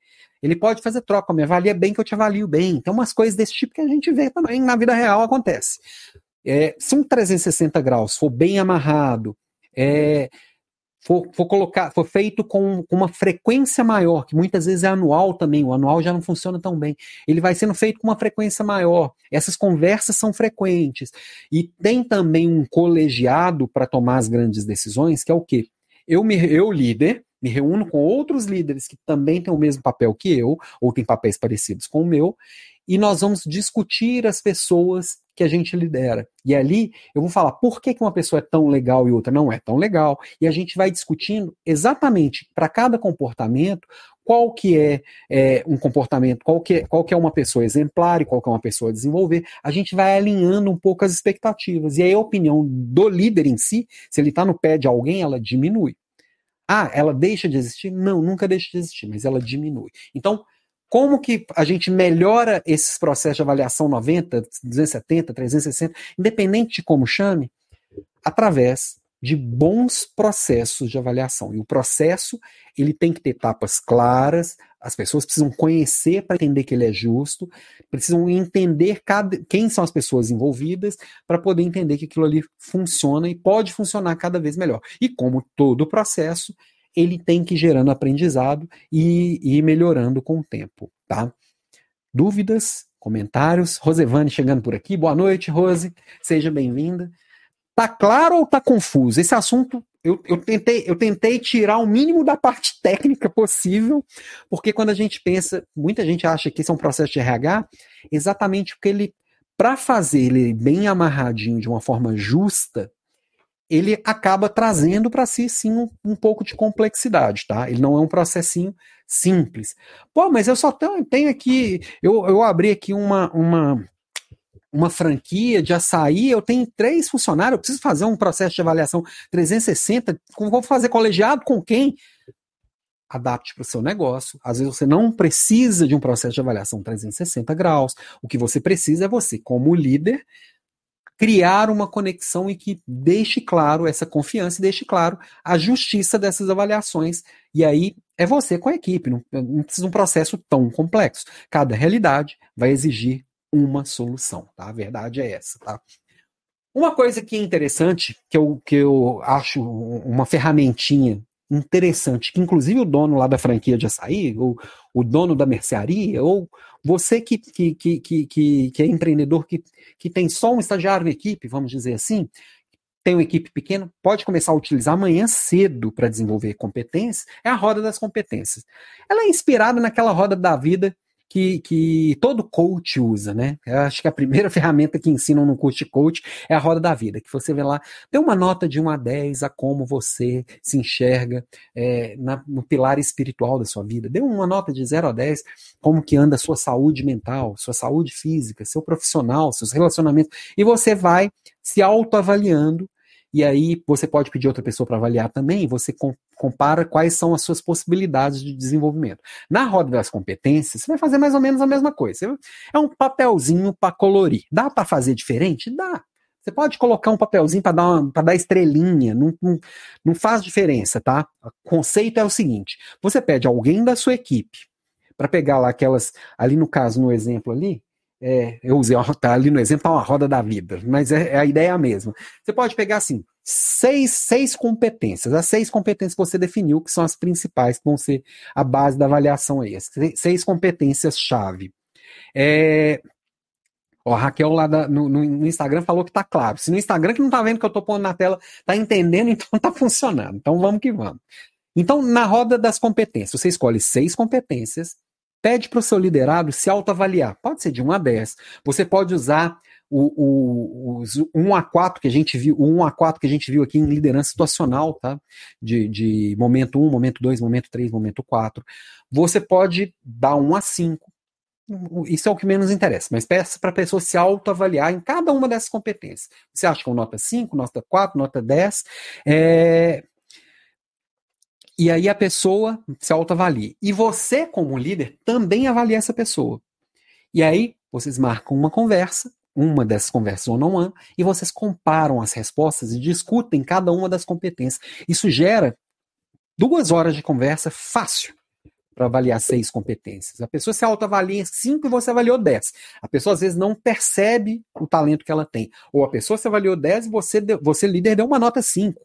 [SPEAKER 1] Ele pode fazer troca, me avalia bem que eu te avalio bem. Então, umas coisas desse tipo que a gente vê também na vida real acontece. É, se um 360 graus for bem amarrado, é, for, for, colocar, for feito com, com, uma frequência maior, que muitas vezes é anual também, o anual já não funciona tão bem. Ele vai sendo feito com uma frequência maior. Essas conversas são frequentes. E tem também um colegiado para tomar as grandes decisões, que é o quê? Eu, me, eu líder, me reúno com outros líderes que também têm o mesmo papel que eu, ou têm papéis parecidos com o meu, e nós vamos discutir as pessoas que a gente lidera. E ali eu vou falar por que, que uma pessoa é tão legal e outra não é tão legal, e a gente vai discutindo exatamente para cada comportamento qual que é, é, um comportamento, qual que, é, qual que é uma pessoa exemplar e qual que é uma pessoa a desenvolver, a gente vai alinhando um pouco as expectativas. E aí a opinião do líder em si, se ele está no pé de alguém, ela diminui. Ah, ela deixa de existir? Não, nunca deixa de existir, mas ela diminui. Então, como que a gente melhora esses processos de avaliação 90, 270, 360, independente de como chame? Através de bons processos de avaliação. E o processo, ele tem que ter etapas claras, as pessoas precisam conhecer para entender que ele é justo, precisam entender cada, quem são as pessoas envolvidas para poder entender que aquilo ali funciona e pode funcionar cada vez melhor. E como todo processo, ele tem que ir gerando aprendizado e, ir melhorando com o tempo, tá? Dúvidas, comentários? Rosevane chegando por aqui. Boa noite, Rose. Seja bem-vinda. Tá claro ou tá confuso? Esse assunto eu, eu, tentei, eu tentei tirar o mínimo da parte técnica possível, porque quando a gente pensa, muita gente acha que isso é um processo de RH, exatamente porque ele, para fazer ele bem amarradinho de uma forma justa, ele acaba trazendo para si, sim, um, um, pouco de complexidade, tá? Ele não é um processinho simples. Pô, mas eu só tenho, tenho aqui, eu, eu abri aqui uma, uma, uma franquia de açaí, eu tenho três funcionários, eu preciso fazer um processo de avaliação 360, vou fazer colegiado com quem? Adapte para o seu negócio. Às vezes você não precisa de um processo de avaliação 360 graus. O que você precisa é você, como líder, criar uma conexão e que deixe claro essa confiança e deixe claro a justiça dessas avaliações. E aí é você com a equipe, não, não precisa de um processo tão complexo. Cada realidade vai exigir uma solução, tá? A verdade é essa, tá? Uma coisa que é interessante, que eu, que eu acho uma ferramentinha interessante, que inclusive o dono lá da franquia de açaí, ou o dono da mercearia, ou você que, que, que, que, que é empreendedor, que, que tem só um estagiário na equipe, vamos dizer assim, tem uma equipe pequena, pode começar a utilizar amanhã cedo para desenvolver competências, é a roda das competências. Ela é inspirada naquela roda da vida que, que todo coach usa, né? Eu acho que a primeira ferramenta que ensinam no curso de coach é a roda da vida, que você vê lá, dê uma nota de 1 a 10 a como você se enxerga é, na, no pilar espiritual da sua vida. Dê uma nota de 0 a 10, como que anda a sua saúde mental, sua saúde física, seu profissional, seus relacionamentos, e você vai se autoavaliando e aí você pode pedir outra pessoa para avaliar também, você compara quais são as suas possibilidades de desenvolvimento. Na roda das competências, você vai fazer mais ou menos a mesma coisa. É um papelzinho para colorir. Dá para fazer diferente? Dá. Você pode colocar um papelzinho para dar, dar estrelinha, não, não, não faz diferença, tá? O conceito é o seguinte: você pede alguém da sua equipe para pegar lá aquelas, ali no caso, no exemplo ali, é, eu usei tá ali no exemplo, tá uma roda da vida, mas é, é, a ideia mesma. Você pode pegar assim, seis, seis competências, as seis competências que você definiu, que são as principais, que vão ser a base da avaliação aí, as seis competências-chave. É, Ó, a Raquel lá da, no, no, Instagram falou que tá claro. Se no Instagram que não tá vendo que eu tô pondo na tela, tá entendendo, então tá funcionando. Então vamos que vamos. Então, na roda das competências, você escolhe seis competências Pede para o seu liderado se autoavaliar. Pode ser de 1 a 10. Você pode usar o, o, os 1 a 4 que a gente viu, o 1 a 4 que a gente viu aqui em liderança situacional, tá? De, de momento 1, momento 2, momento 3, momento 4. Você pode dar 1 a 5. Isso é o que menos interessa, mas peça para a pessoa se autoavaliar em cada uma dessas competências. Você acha que é nota 5, nota 4, nota 10? É, e aí a pessoa se autoavalia. E você, como líder, também avalia essa pessoa. E aí vocês marcam uma conversa, uma dessas conversas ou não e vocês comparam as respostas e discutem cada uma das competências. Isso gera duas horas de conversa fácil. para avaliar seis competências. A pessoa se autoavalia cinco e você avaliou dez. A pessoa às vezes não percebe o talento que ela tem. Ou a pessoa se avaliou dez e você, você líder, deu uma nota cinco.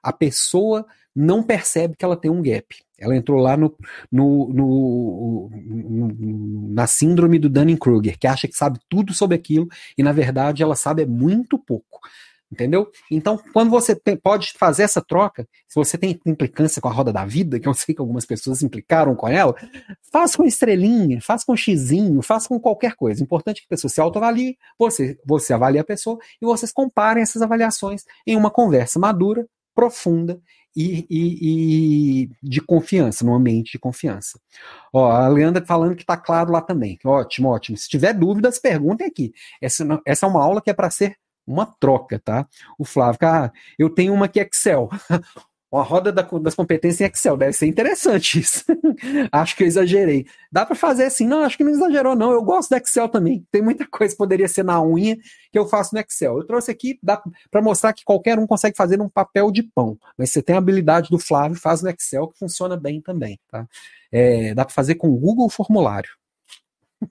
[SPEAKER 1] A pessoa não percebe que ela tem um gap. Ela entrou lá no, no, no, no na síndrome do Dunning-Kruger, que acha que sabe tudo sobre aquilo e, na verdade, ela sabe muito pouco. Entendeu? Então, quando você tem, pode fazer essa troca, se você tem implicância com a roda da vida, que eu sei que algumas pessoas implicaram com ela, faz com estrelinha, faz com xizinho, faz com qualquer coisa. Importante é que a pessoa se autoavalie, você, você avalie a pessoa e vocês comparem essas avaliações em uma conversa madura, profunda e, e, e, de confiança, num ambiente de confiança. Ó, a Leandra falando que está claro lá também. Ótimo, ótimo. Se tiver dúvidas, perguntem aqui. Essa, essa é uma aula que é para ser uma troca, tá? O Flávio, ah, eu tenho uma que é Excel. Uma roda da, das competências em Excel, deve ser interessante isso. acho que eu exagerei. Dá para fazer assim? Não, acho que não exagerou, não. Eu gosto do Excel também. Tem muita coisa que poderia ser na unha que eu faço no Excel. Eu trouxe aqui para mostrar que qualquer um consegue fazer um papel de pão. Mas você tem a habilidade do Flávio, faz no Excel, que funciona bem também. Tá? É, dá para fazer com o Google Formulário.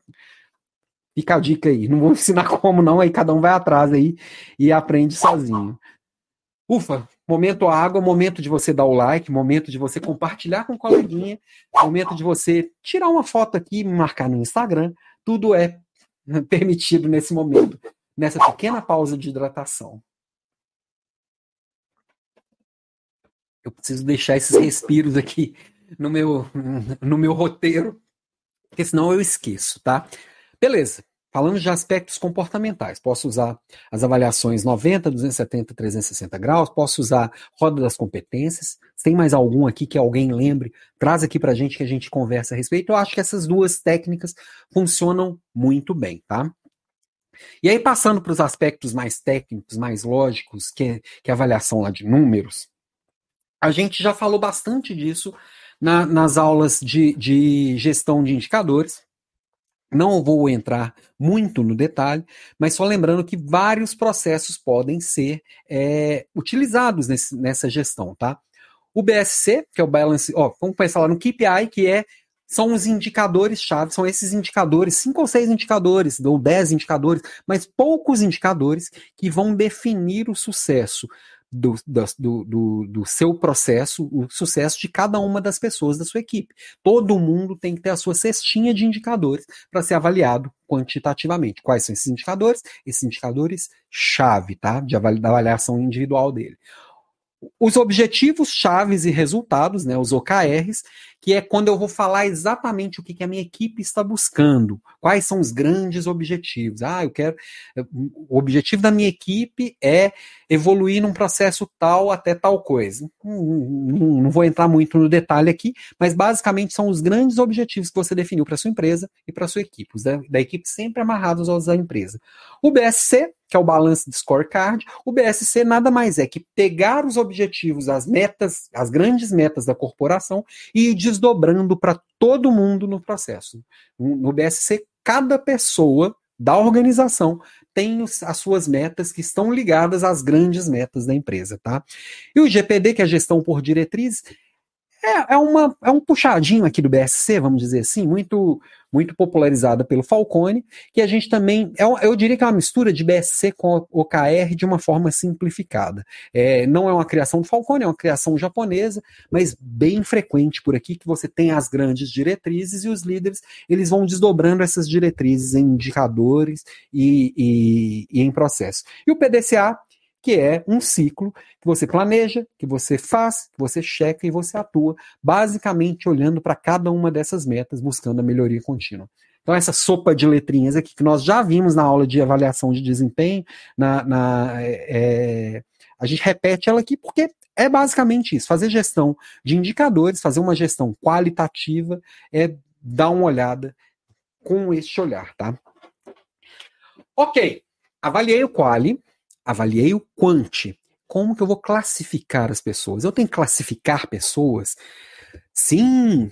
[SPEAKER 1] Fica a dica aí. Não vou ensinar como, não, aí cada um vai atrás aí e aprende sozinho. Ufa, momento água, momento de você dar o like, momento de você compartilhar com o coleguinha, momento de você tirar uma foto aqui e marcar no Instagram. Tudo é permitido nesse momento, nessa pequena pausa de hidratação. Eu preciso deixar esses respiros aqui no meu, no meu roteiro, porque senão eu esqueço, tá? Beleza. Falando de aspectos comportamentais, posso usar as avaliações 90, 270, 360 graus, posso usar roda das competências. Se tem mais algum aqui que alguém lembre, traz aqui para a gente que a gente conversa a respeito. Eu acho que essas duas técnicas funcionam muito bem, tá? E aí, passando para os aspectos mais técnicos, mais lógicos, que que é a avaliação lá de números, a gente já falou bastante disso na, nas aulas de, de gestão de indicadores. Não vou entrar muito no detalhe, mas só lembrando que vários processos podem ser é, utilizados nesse, nessa gestão, tá? O BSC, que é o Balance, ó, vamos começar lá no KPI, que é são os indicadores-chave, são esses indicadores, cinco ou seis indicadores, ou dez indicadores, mas poucos indicadores que vão definir o sucesso do, do, do, do, seu processo, o sucesso de cada uma das pessoas da sua equipe. Todo mundo tem que ter a sua cestinha de indicadores para ser avaliado quantitativamente. Quais são esses indicadores? Esses indicadores chave, tá? De avaliação individual dele. Os objetivos chaves e resultados, né, os OKRs, que é quando eu vou falar exatamente o que, que a minha equipe está buscando, quais são os grandes objetivos. Ah, eu quero. O objetivo da minha equipe é evoluir num processo tal até tal coisa. Não, não, não vou entrar muito no detalhe aqui, mas basicamente são os grandes objetivos que você definiu para sua empresa e para sua equipe, os da, da equipe sempre amarrados aos da empresa. O BSC, que é o Balance de Scorecard, o BSC nada mais é que pegar os objetivos, as metas, as grandes metas da corporação e desdobrando para todo mundo no processo. No BSC, cada pessoa da organização tem as suas metas que estão ligadas às grandes metas da empresa, tá? E o GPD, que é a gestão por diretrizes, é, é, uma, é um puxadinho aqui do BSC, vamos dizer assim, muito muito popularizada pelo Falcone, que a gente também, é, eu diria que é uma mistura de BSC com OKR de uma forma simplificada. É, não é uma criação do Falcone, é uma criação japonesa, mas bem frequente por aqui, que você tem as grandes diretrizes e os líderes, eles vão desdobrando essas diretrizes em indicadores e, e, e em processo. E o PDCA, que é um ciclo que você planeja, que você faz, que você checa e você atua, basicamente olhando para cada uma dessas metas, buscando a melhoria contínua. Então, essa sopa de letrinhas aqui, que nós já vimos na aula de avaliação de desempenho, na, na é, a gente repete ela aqui porque é basicamente isso: fazer gestão de indicadores, fazer uma gestão qualitativa, é dar uma olhada com este olhar, tá? Ok, avaliei o quali, avaliei o quant. Como que eu vou classificar as pessoas? Eu tenho que classificar pessoas? Sim,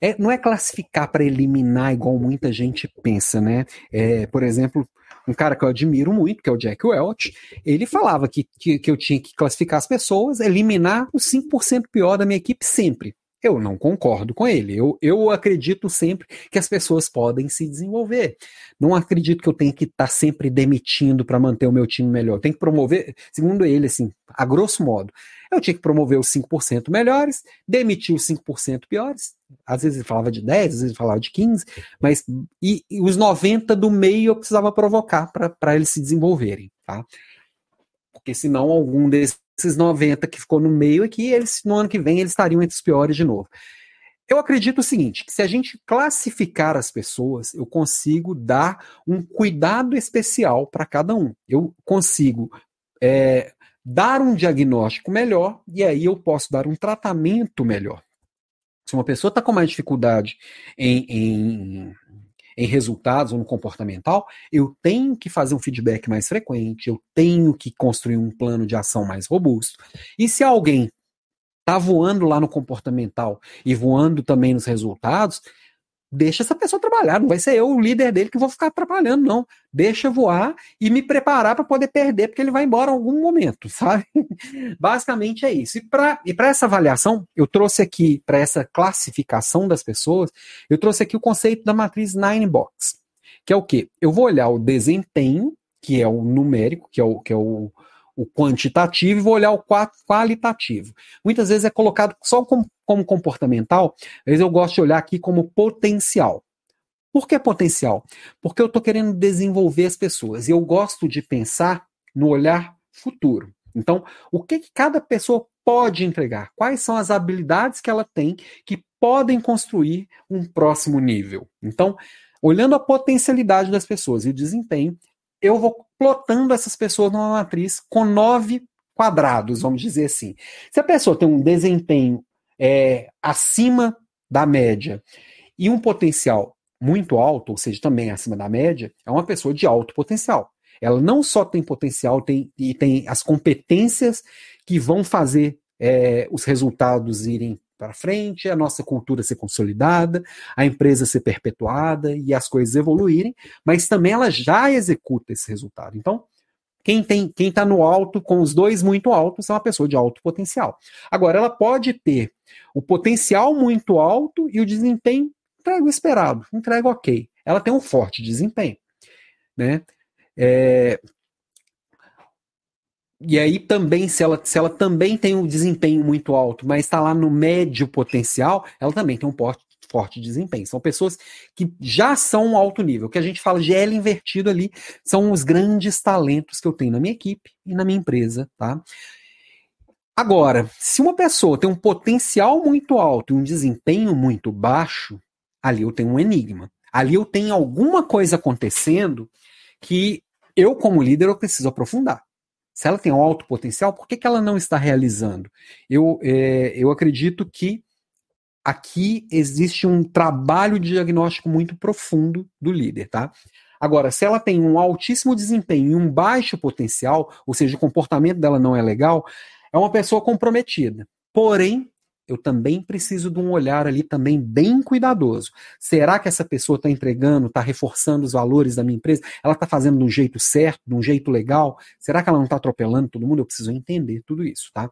[SPEAKER 1] é, não é classificar para eliminar igual muita gente pensa, né? É, por exemplo, um cara que eu admiro muito, que é o Jack Welch, ele falava que, que, que eu tinha que classificar as pessoas, eliminar os 5% pior da minha equipe sempre. Eu não concordo com ele. Eu, eu acredito sempre que as pessoas podem se desenvolver. Não acredito que eu tenha que estar tá sempre demitindo para manter o meu time melhor. Tem que promover, segundo ele, assim, a grosso modo, eu tinha que promover os 5% melhores, demitir os 5% piores. Às vezes ele falava de 10, às vezes ele falava de 15, mas e, e os 90 do meio eu precisava provocar para eles se desenvolverem, tá? Porque senão algum desses esses 90 que ficou no meio aqui, eles no ano que vem eles estariam entre os piores de novo. Eu acredito o seguinte, que se a gente classificar as pessoas, eu consigo dar um cuidado especial para cada um. Eu consigo é, dar um diagnóstico melhor e aí eu posso dar um tratamento melhor. Se uma pessoa está com mais dificuldade em, em em resultados ou no comportamental, eu tenho que fazer um feedback mais frequente, eu tenho que construir um plano de ação mais robusto. E se alguém está voando lá no comportamental e voando também nos resultados, deixa essa pessoa trabalhar. Não vai ser eu o líder dele que vou ficar atrapalhando, não. Deixa voar e me preparar para poder perder, porque ele vai embora em algum momento, sabe? Basicamente é isso. E para e essa avaliação, eu trouxe aqui, para essa classificação das pessoas, eu trouxe aqui o conceito da matriz Nine Box, que é o quê? Eu vou olhar o desempenho, que é o numérico, que é o, que é o, o quantitativo e vou olhar o qualitativo. Muitas vezes é colocado só como, como comportamental, mas eu gosto de olhar aqui como potencial. Por que potencial? Porque eu estou querendo desenvolver as pessoas e eu gosto de pensar no olhar futuro. Então, o que, que cada pessoa pode entregar? Quais são as habilidades que ela tem que podem construir um próximo nível? Então, olhando a potencialidade das pessoas e o desempenho, eu vou plotando essas pessoas numa matriz com nove quadrados, vamos dizer assim. Se a pessoa tem um desempenho é, acima da média e um potencial muito alto, ou seja, também acima da média, é uma pessoa de alto potencial. Ela não só tem potencial tem, e tem as competências que vão fazer é, os resultados irem para frente, a nossa cultura ser consolidada, a empresa ser perpetuada e as coisas evoluírem, mas também ela já executa esse resultado. Então, quem tem, quem está no alto com os dois muito altos é uma pessoa de alto potencial. Agora, ela pode ter o potencial muito alto e o desempenho entrega o esperado, entrega ok. Ela tem um forte desempenho, né? É, e aí também, se ela, se ela também tem um desempenho muito alto, mas está lá no médio potencial, ela também tem um forte, forte desempenho. São pessoas que já são alto nível. Que a gente fala de L invertido ali são os grandes talentos que eu tenho na minha equipe e na minha empresa, tá? Agora, se uma pessoa tem um potencial muito alto e um desempenho muito baixo, ali eu tenho um enigma. Ali eu tenho alguma coisa acontecendo que eu, como líder, eu preciso aprofundar. Se ela tem um alto potencial, por que, que ela não está realizando? Eu, é, eu acredito que aqui existe um trabalho de diagnóstico muito profundo do líder, tá? Agora, se ela tem um altíssimo desempenho e um baixo potencial, ou seja, o comportamento dela não é legal, é uma pessoa comprometida. Porém, eu também preciso de um olhar ali também bem cuidadoso. Será que essa pessoa está entregando, está reforçando os valores da minha empresa? Ela está fazendo de um jeito certo, de um jeito legal? Será que ela não está atropelando todo mundo? Eu preciso entender tudo isso, tá?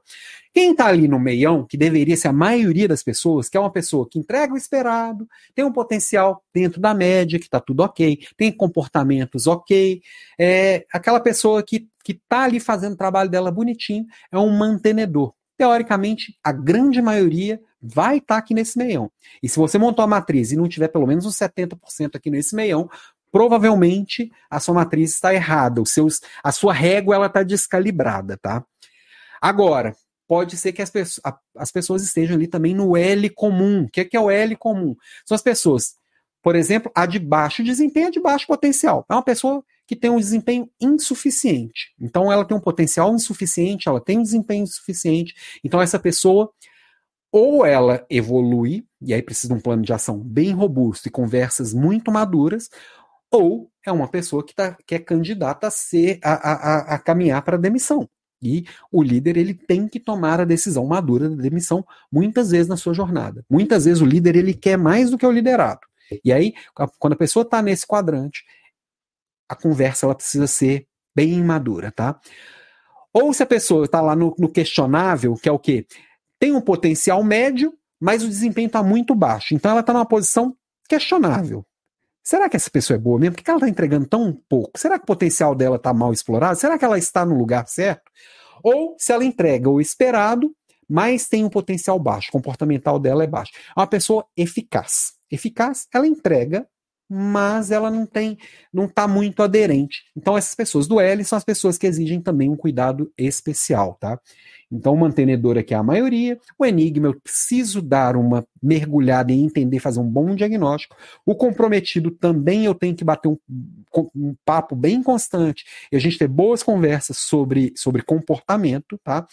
[SPEAKER 1] Quem está ali no meião, que deveria ser a maioria das pessoas, que é uma pessoa que entrega o esperado, tem um potencial dentro da média, que está tudo ok, tem comportamentos ok, é aquela pessoa que que está ali fazendo o trabalho dela bonitinho, é um mantenedor teoricamente, a grande maioria vai estar tá aqui nesse meião. E se você montou a matriz e não tiver pelo menos uns 70% aqui nesse meião, provavelmente a sua matriz está errada, os seus, a sua régua ela está descalibrada, tá? Agora, pode ser que as, pessoas, as pessoas estejam ali também no L comum. O que é, que é o L comum? São as pessoas, por exemplo, a de baixo desempenho, a de baixo potencial. É uma pessoa que tem um desempenho insuficiente. Então, ela tem um potencial insuficiente, ela tem um desempenho insuficiente. Então, essa pessoa, ou ela evolui, e aí precisa de um plano de ação bem robusto e conversas muito maduras, ou é uma pessoa que, tá, que é candidata a, ser, a, a, a caminhar para a demissão. E o líder ele tem que tomar a decisão madura da demissão muitas vezes na sua jornada. Muitas vezes o líder ele quer mais do que o liderado. E aí, quando a pessoa está nesse quadrante, a conversa ela precisa ser bem madura, tá? Ou se a pessoa está lá no, no, questionável, que é o quê? Tem um potencial médio, mas o desempenho está muito baixo. Então ela está numa posição questionável. Será que essa pessoa é boa mesmo? Por que ela está entregando tão pouco? Será que o potencial dela está mal explorado? Será que ela está no lugar certo? Ou se ela entrega o esperado, mas tem um potencial baixo, o comportamental dela é baixo. É uma pessoa eficaz. Eficaz, ela entrega, mas ela não tem, não está muito aderente. Então essas pessoas do L são as pessoas que exigem também um cuidado especial, tá? Então, o mantenedor aqui é a maioria. O enigma, eu preciso dar uma mergulhada e entender, fazer um bom diagnóstico. O comprometido também eu tenho que bater um, um papo bem constante e a gente ter boas conversas sobre, sobre comportamento, tá?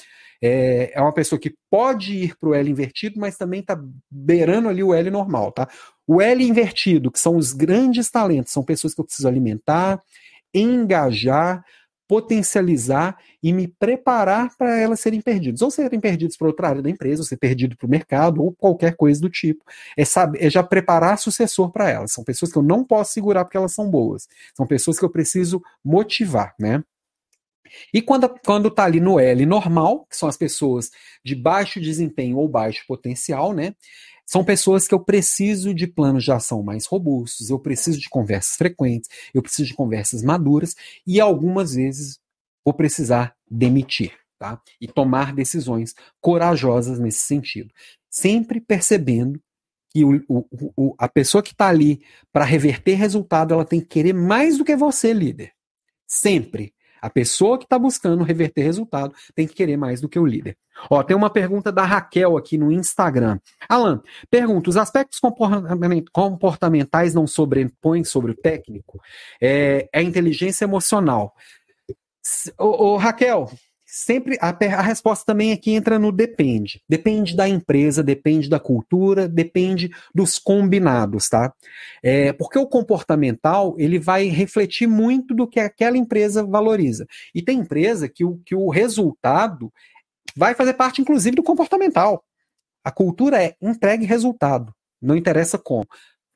[SPEAKER 1] É, é uma pessoa que pode ir para o L invertido, mas também está beirando ali o L normal, tá? O L invertido, que são os grandes talentos, são pessoas que eu preciso alimentar, engajar, potencializar e me preparar para elas serem perdidas. Ou serem perdidas para outra área da empresa, ou ser perdido para o mercado, ou qualquer coisa do tipo. É, saber, é já preparar sucessor para elas. São pessoas que eu não posso segurar porque elas são boas. São pessoas que eu preciso motivar, né? E quando, quando tá ali no L normal, que são as pessoas de baixo desempenho ou baixo potencial, né? São pessoas que eu preciso de planos de ação mais robustos, eu preciso de conversas frequentes, eu preciso de conversas maduras e algumas vezes vou precisar demitir, tá? E tomar decisões corajosas nesse sentido. Sempre percebendo que o, o, o, a pessoa que está ali para reverter resultado, ela tem que querer mais do que você, líder. Sempre. A pessoa que está buscando reverter resultado tem que querer mais do que o líder. Ó, tem uma pergunta da Raquel aqui no Instagram. Alan, pergunta: os aspectos comportamentais não sobrepõem sobre o técnico? É, é inteligência emocional. Ô, ô, Raquel, sempre a, a, resposta também aqui entra no depende. Depende da empresa, depende da cultura, depende dos combinados, tá? É, porque o comportamental ele vai refletir muito do que aquela empresa valoriza. E tem empresa que o, que o resultado vai fazer parte, inclusive, do comportamental. A cultura é entregue resultado, não interessa como.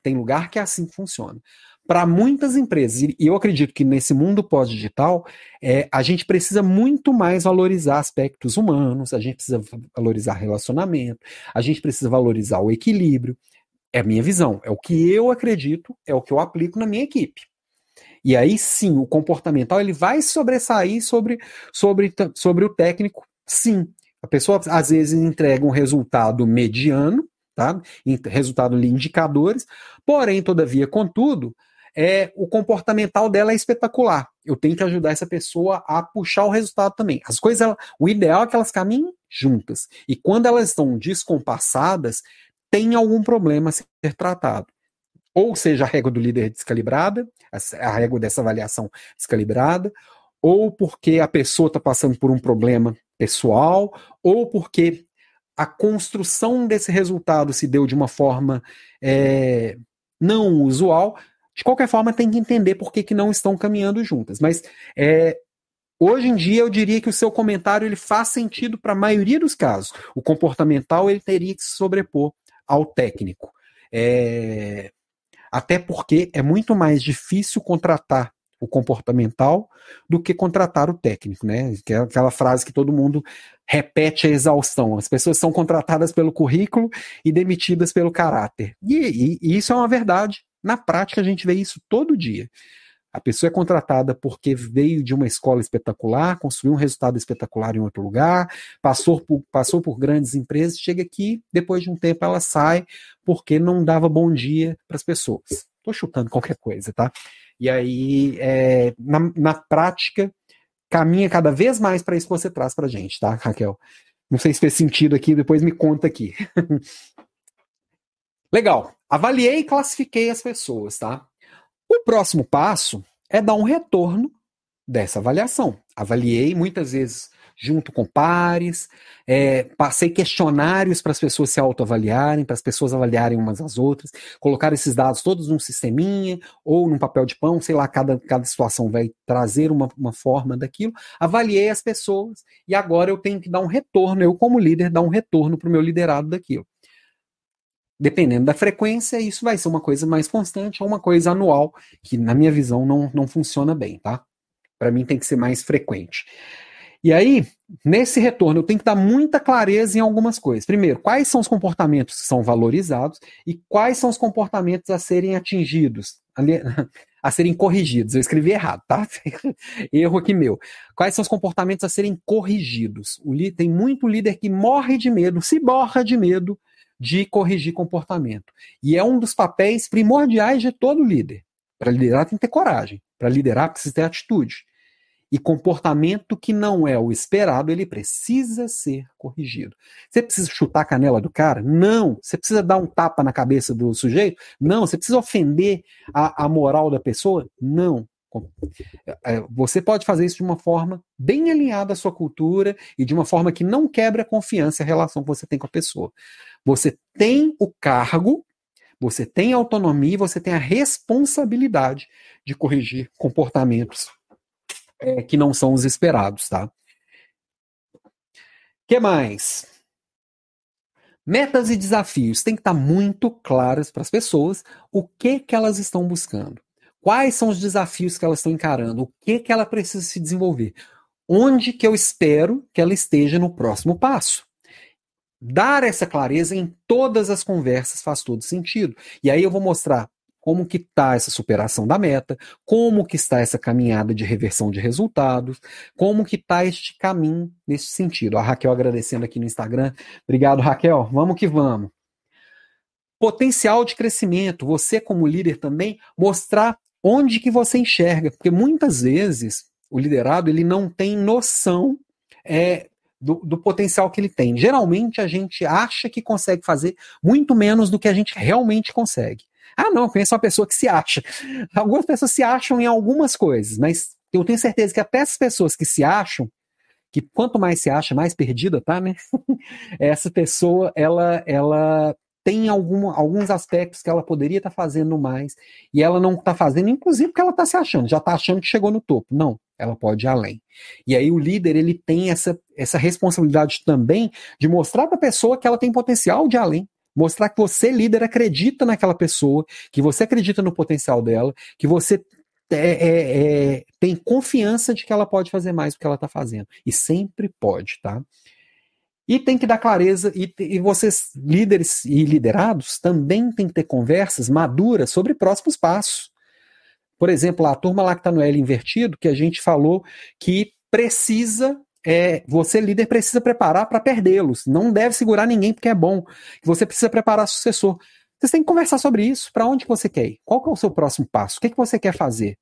[SPEAKER 1] Tem lugar que é assim funciona para muitas empresas, e eu acredito que nesse mundo pós-digital, é, a gente precisa muito mais valorizar aspectos humanos, a gente precisa valorizar relacionamento, a gente precisa valorizar o equilíbrio. É a minha visão, é o que eu acredito, é o que eu aplico na minha equipe. E aí sim, o comportamental ele vai sobressair sobre, sobre, sobre o técnico, sim. A pessoa às vezes entrega um resultado mediano, tá? Resultado de indicadores, porém, todavia, contudo, é, o comportamental dela é espetacular. Eu tenho que ajudar essa pessoa a puxar o resultado também. As coisas, ela, o ideal é que elas caminhem juntas. E quando elas estão descompassadas, tem algum problema a ser tratado. Ou seja, a régua do líder descalibrada, a régua dessa avaliação descalibrada, ou porque a pessoa está passando por um problema pessoal, ou porque a construção desse resultado se deu de uma forma é, não usual, de qualquer forma, tem que entender por que, que não estão caminhando juntas. Mas é, hoje em dia eu diria que o seu comentário ele faz sentido para a maioria dos casos. O comportamental ele teria que se sobrepor ao técnico. É, até porque é muito mais difícil contratar o comportamental do que contratar o técnico, né? Que é aquela frase que todo mundo repete a exaustão. As pessoas são contratadas pelo currículo e demitidas pelo caráter. E, e, e isso é uma verdade na prática, a gente vê isso todo dia. A pessoa é contratada porque veio de uma escola espetacular, construiu um resultado espetacular em outro lugar, passou por, passou por grandes empresas, chega aqui, depois de um tempo ela sai porque não dava bom dia para as pessoas. Estou chutando qualquer coisa, tá? E aí, é, na, na prática, caminha cada vez mais para isso que você traz para gente, tá, Raquel? Não sei se fez sentido aqui, depois me conta aqui. Legal. Avaliei e classifiquei as pessoas, tá? O próximo passo é dar um retorno dessa avaliação. Avaliei muitas vezes junto com pares, é, passei questionários para as pessoas se autoavaliarem, para as pessoas avaliarem umas às outras, colocar esses dados todos num sisteminha ou num papel de pão, sei lá, cada, cada situação vai trazer uma, uma forma daquilo. Avaliei as pessoas e agora eu tenho que dar um retorno, eu como líder, dar um retorno para o meu liderado daquilo. Dependendo da frequência, isso vai ser uma coisa mais constante ou uma coisa anual, que na minha visão não, não funciona bem, tá? Para mim tem que ser mais frequente. E aí, nesse retorno, eu tenho que dar muita clareza em algumas coisas. Primeiro, quais são os comportamentos que são valorizados e quais são os comportamentos a serem atingidos, a serem corrigidos. Eu escrevi errado, tá? Erro aqui meu. Quais são os comportamentos a serem corrigidos? tem muito líder que morre de medo, se borra de medo de corrigir comportamento. E é um dos papéis primordiais de todo líder. Para liderar tem que ter coragem. Para liderar precisa ter atitude. E comportamento que não é o esperado, ele precisa ser corrigido. Você precisa chutar a canela do cara? Não. Você precisa dar um tapa na cabeça do sujeito? Não. Você precisa ofender a, a moral da pessoa? Não. É, você pode fazer isso de uma forma bem alinhada à sua cultura e de uma forma que não quebra a confiança e a relação que você tem com a pessoa. Você tem o cargo, você tem a autonomia e você tem a responsabilidade de corrigir comportamentos é, que não são os esperados, tá? que mais? Metas e desafios têm que estar muito claras para as pessoas o que, que elas estão buscando. Quais são os desafios que elas estão encarando? O que, que ela precisa se desenvolver? Onde que eu espero que ela esteja no próximo passo? Dar essa clareza em todas as conversas faz todo sentido. E aí eu vou mostrar como que está essa superação da meta, como que está essa caminhada de reversão de resultados, como que está este caminho nesse sentido. A Raquel agradecendo aqui no Instagram. Obrigado, Raquel. Vamos que vamos. Potencial de crescimento. Você como líder também mostrar onde que você enxerga, porque muitas vezes o liderado ele não tem noção é, do, do, potencial que ele tem. Geralmente a gente acha que consegue fazer muito menos do que a gente realmente consegue. Ah, não, conheço uma pessoa que se acha. Algumas pessoas se acham em algumas coisas, mas eu tenho certeza que até essas pessoas que se acham, que quanto mais se acha, mais perdida tá, né? Essa pessoa, ela, ela tem algum, alguns aspectos que ela poderia estar tá fazendo mais e ela não está fazendo, inclusive porque ela está se achando, já está achando que chegou no topo. Não, ela pode ir além. E aí o líder ele tem essa, essa responsabilidade também de mostrar para a pessoa que ela tem potencial de ir além. Mostrar que você, líder, acredita naquela pessoa, que você acredita no potencial dela, que você é, é, é, tem confiança de que ela pode fazer mais do que ela está fazendo. E sempre pode, tá? E tem que dar clareza, e, e, vocês, líderes e liderados, também tem que ter conversas maduras sobre próximos passos. Por exemplo, a turma lá que está no L invertido, que a gente falou que precisa é, você, líder, precisa preparar para perdê-los. Não deve segurar ninguém porque é bom. Você precisa preparar sucessor. Você tem que conversar sobre isso. Para onde você quer ir? Qual que é o seu próximo passo? O que, que você quer fazer?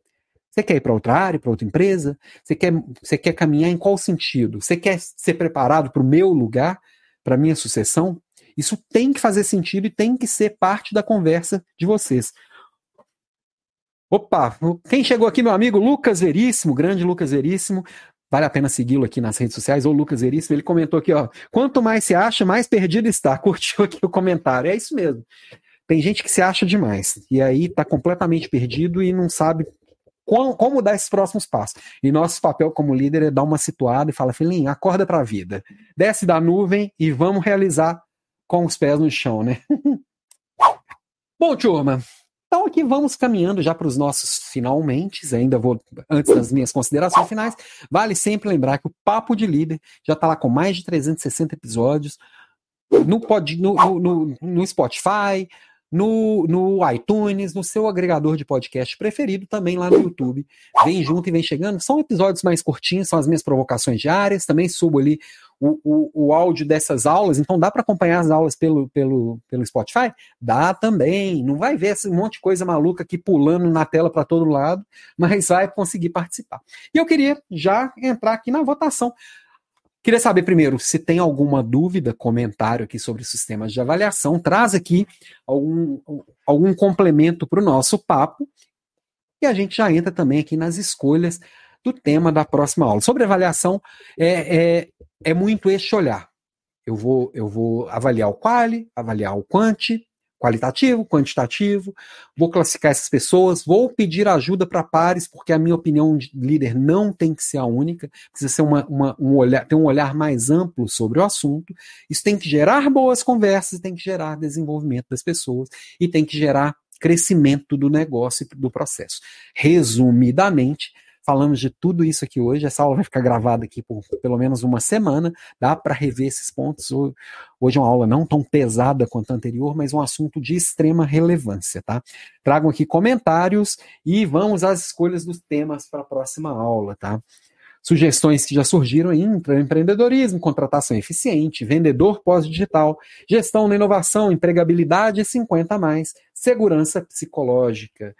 [SPEAKER 1] Você quer ir para outra área, para outra empresa? Você quer, você quer caminhar em qual sentido? Você quer ser preparado para o meu lugar, para a minha sucessão? Isso tem que fazer sentido e tem que ser parte da conversa de vocês. Opa, quem chegou aqui, meu amigo Lucas Veríssimo, grande Lucas Veríssimo. Vale a pena segui-lo aqui nas redes sociais, ou Lucas Veríssimo, ele comentou aqui, ó, quanto mais se acha, mais perdido está. Curtiu aqui o comentário. É isso mesmo. Tem gente que se acha demais, e aí está completamente perdido e não sabe como, como, dar esses próximos passos. E nosso papel como líder é dar uma situada e falar, filhinho, acorda para a vida. Desce da nuvem e vamos realizar com os pés no chão, né? Bom, turma, então aqui vamos caminhando já para os nossos finalmente, ainda vou, antes das minhas considerações finais, vale sempre lembrar que o Papo de Líder já está lá com mais de 360 episódios, no, pod, no, no, no Spotify, no, no iTunes, no seu agregador de podcast preferido, também lá no YouTube. Vem junto e vem chegando. São episódios mais curtinhos, são as minhas provocações diárias. Também subo ali o, o, o áudio dessas aulas, então dá para acompanhar as aulas pelo, pelo, pelo Spotify? Dá também. Não vai ver esse monte de coisa maluca aqui pulando na tela para todo lado, mas vai conseguir participar. E eu queria já entrar aqui na votação. Queria saber primeiro se tem alguma dúvida, comentário aqui sobre sistemas de avaliação. Traz aqui algum, algum complemento para o nosso papo. E a gente já entra também aqui nas escolhas do tema da próxima aula. Sobre avaliação, é, é, é muito este olhar. Eu vou, eu vou avaliar o quali, avaliar o quanti, qualitativo, quantitativo, vou classificar essas pessoas, vou pedir ajuda para pares, porque a minha opinião de líder não tem que ser a única, precisa ser uma, uma, um olhar, ter um olhar mais amplo sobre o assunto. Isso tem que gerar boas conversas, tem que gerar desenvolvimento das pessoas e tem que gerar crescimento do negócio e do processo. Resumidamente, Falamos de tudo isso aqui hoje. Essa aula vai ficar gravada aqui por pelo menos uma semana. Dá para rever esses pontos. Hoje é uma aula não tão pesada quanto a anterior, mas um assunto de extrema relevância, tá? Tragam aqui comentários e vamos às escolhas dos temas para a próxima aula, tá? Sugestões que já surgiram aí, empreendedorismo, contratação eficiente, vendedor pós-digital, gestão na inovação, empregabilidade 50 mais, segurança psicológica.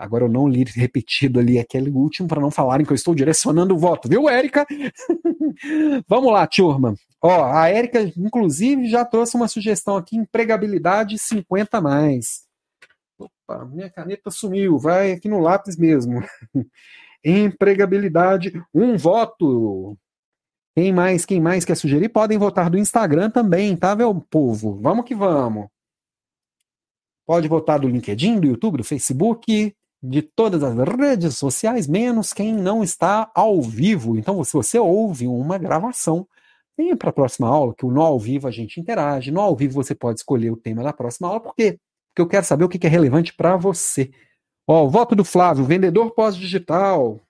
[SPEAKER 1] Agora eu não li repetido ali aquele último para não falarem que eu estou direcionando o voto, viu, Érica? Vamos lá, turma. Ó, a Érica, inclusive, já trouxe uma sugestão aqui, empregabilidade 50 mais. Opa, minha caneta sumiu, vai aqui no lápis mesmo. Empregabilidade, um voto. Quem mais, quem mais quer sugerir? Podem votar do Instagram também, tá, meu povo? Vamos que vamos. Pode votar do LinkedIn, do YouTube, do Facebook, de todas as redes sociais, menos quem não está ao vivo. Então, se você ouve uma gravação, venha para a próxima aula, que no ao vivo a gente interage. No ao vivo você pode escolher o tema da próxima aula, por quê? Porque eu quero saber o que é relevante para você. Ó, o voto do Flávio, vendedor pós-digital.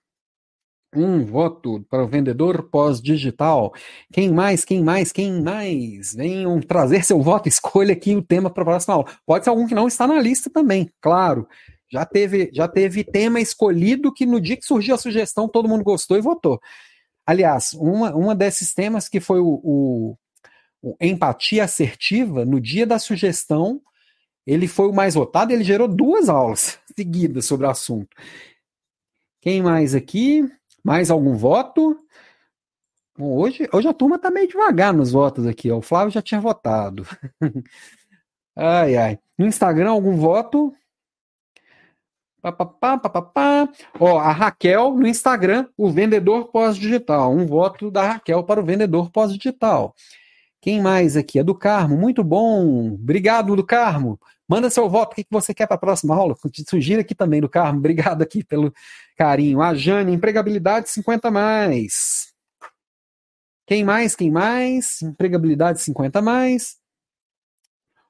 [SPEAKER 1] Um voto para o vendedor pós-digital. Quem mais? Quem mais? Quem mais? Venham trazer seu voto, escolha aqui o tema para a próxima aula. Pode ser algum que não está na lista também, claro. Já teve, já teve tema escolhido que no dia que surgiu a sugestão todo mundo gostou e votou. Aliás, uma, uma desses temas que foi o, o, o empatia assertiva, no dia da sugestão, ele foi o mais votado ele gerou duas aulas seguidas sobre o assunto. Quem mais aqui? Mais algum voto? Bom, hoje, hoje a turma está meio devagar nos votos aqui. Ó. O Flávio já tinha votado. ai, ai. No Instagram, algum voto? Papapá, papapá. Ó, a Raquel no Instagram, o vendedor pós-digital. Um voto da Raquel para o vendedor pós-digital. Quem mais aqui? É do Carmo. Muito bom. Obrigado, do Carmo. Manda seu voto. O que você quer para a próxima aula? Sugira aqui também do Carmo. Obrigado aqui pelo carinho. A Jane, empregabilidade 50 mais. Quem mais? Quem mais? Empregabilidade 50 mais.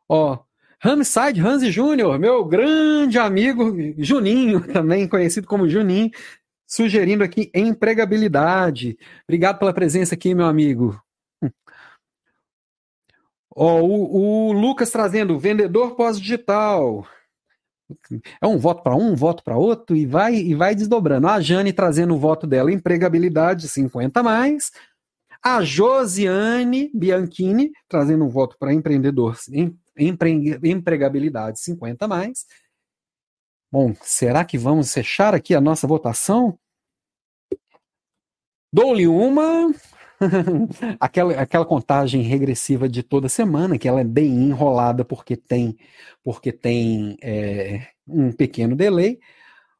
[SPEAKER 1] Ó, Ramside Hansi Júnior, meu grande amigo Juninho, também conhecido como Juninho, sugerindo aqui empregabilidade. Obrigado pela presença aqui, meu amigo. Ó, o, o Lucas trazendo vendedor pós-digital. É um voto para um, um voto para outro e vai e vai desdobrando. A Jane trazendo o voto dela, empregabilidade 50 mais. A Josiane Bianchini trazendo um voto para empreendedor, empre, empregabilidade 50 mais. Bom, será que vamos fechar aqui a nossa votação? Dou-lhe uma aquela, aquela contagem regressiva de toda semana, que ela é bem enrolada porque tem, porque tem é, um pequeno delay.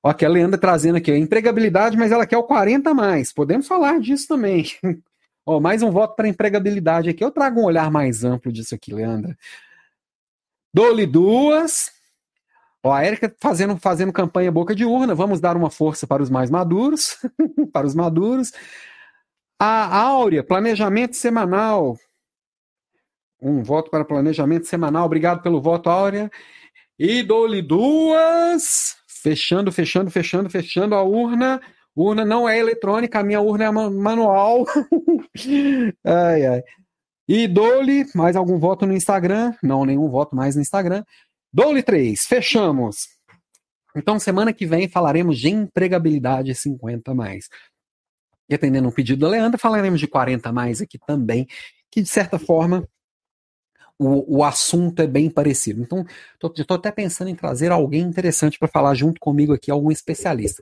[SPEAKER 1] Ó, a Leandra trazendo aqui a empregabilidade, mas ela quer o 40 mais. Podemos falar disso também. Ó, mais um voto para empregabilidade aqui. Eu trago um olhar mais amplo disso aqui, Leandra. Dou-lhe duas. Ó, a Érica fazendo, fazendo campanha boca de urna. Vamos dar uma força para os mais maduros. para os maduros. A Áurea, planejamento semanal. Um voto para planejamento semanal. Obrigado pelo voto, Áurea. E dou-lhe duas. Fechando, fechando, fechando, fechando a urna. Urna não é eletrônica, a minha urna é manual. ai, ai. E dou-lhe mais algum voto no Instagram. Não, nenhum voto mais no Instagram. Dou-lhe três. Fechamos. Então, semana que vem falaremos de empregabilidade 50 mais. E atendendo um pedido da Leandra, falaremos de 40 mais aqui também, que de certa forma o, o assunto é bem parecido. Então, estou até pensando em trazer alguém interessante para falar junto comigo aqui, algum especialista.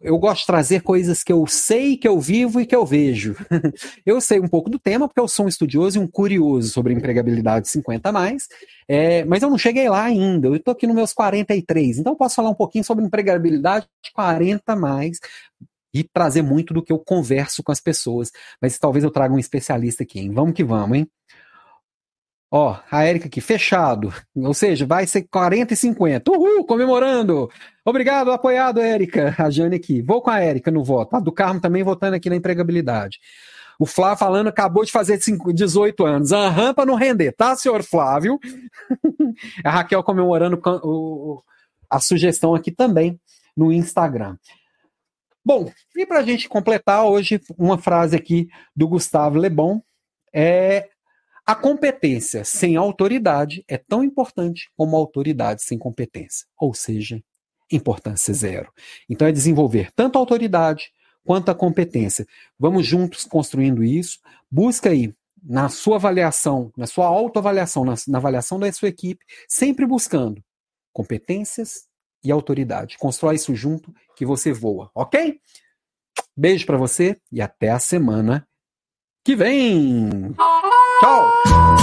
[SPEAKER 1] Eu gosto de trazer coisas que eu sei, que eu vivo e que eu vejo. eu sei um pouco do tema, porque eu sou um estudioso e um curioso sobre empregabilidade 50 mais, é, mas eu não cheguei lá ainda. Eu estou aqui nos meus 43, então eu posso falar um pouquinho sobre empregabilidade 40 mais, e trazer muito do que eu converso com as pessoas. Mas talvez eu traga um especialista aqui, hein? Vamos que vamos, hein? Ó, a Érica aqui, fechado. Ou seja, vai ser 40 e 50. Uhul, comemorando. Obrigado, apoiado, Érica. A Jane aqui. Vou com a Érica no voto. A do Carmo também votando aqui na empregabilidade. O Flávio falando, acabou de fazer 18 anos. Aham, para não render, tá, senhor Flávio? a Raquel comemorando a sugestão aqui também no Instagram. Bom, e para a gente completar hoje, uma frase aqui do Gustavo Le Bon é a competência sem autoridade é tão importante como a autoridade sem competência, ou seja, importância zero. Então é desenvolver tanto a autoridade quanto a competência. Vamos juntos construindo isso. Busca aí na sua avaliação, na sua autoavaliação, na, na avaliação da sua equipe, sempre buscando competências e autoridade. Constrói isso junto que você voa, ok? Beijo para você e até a semana que vem. 到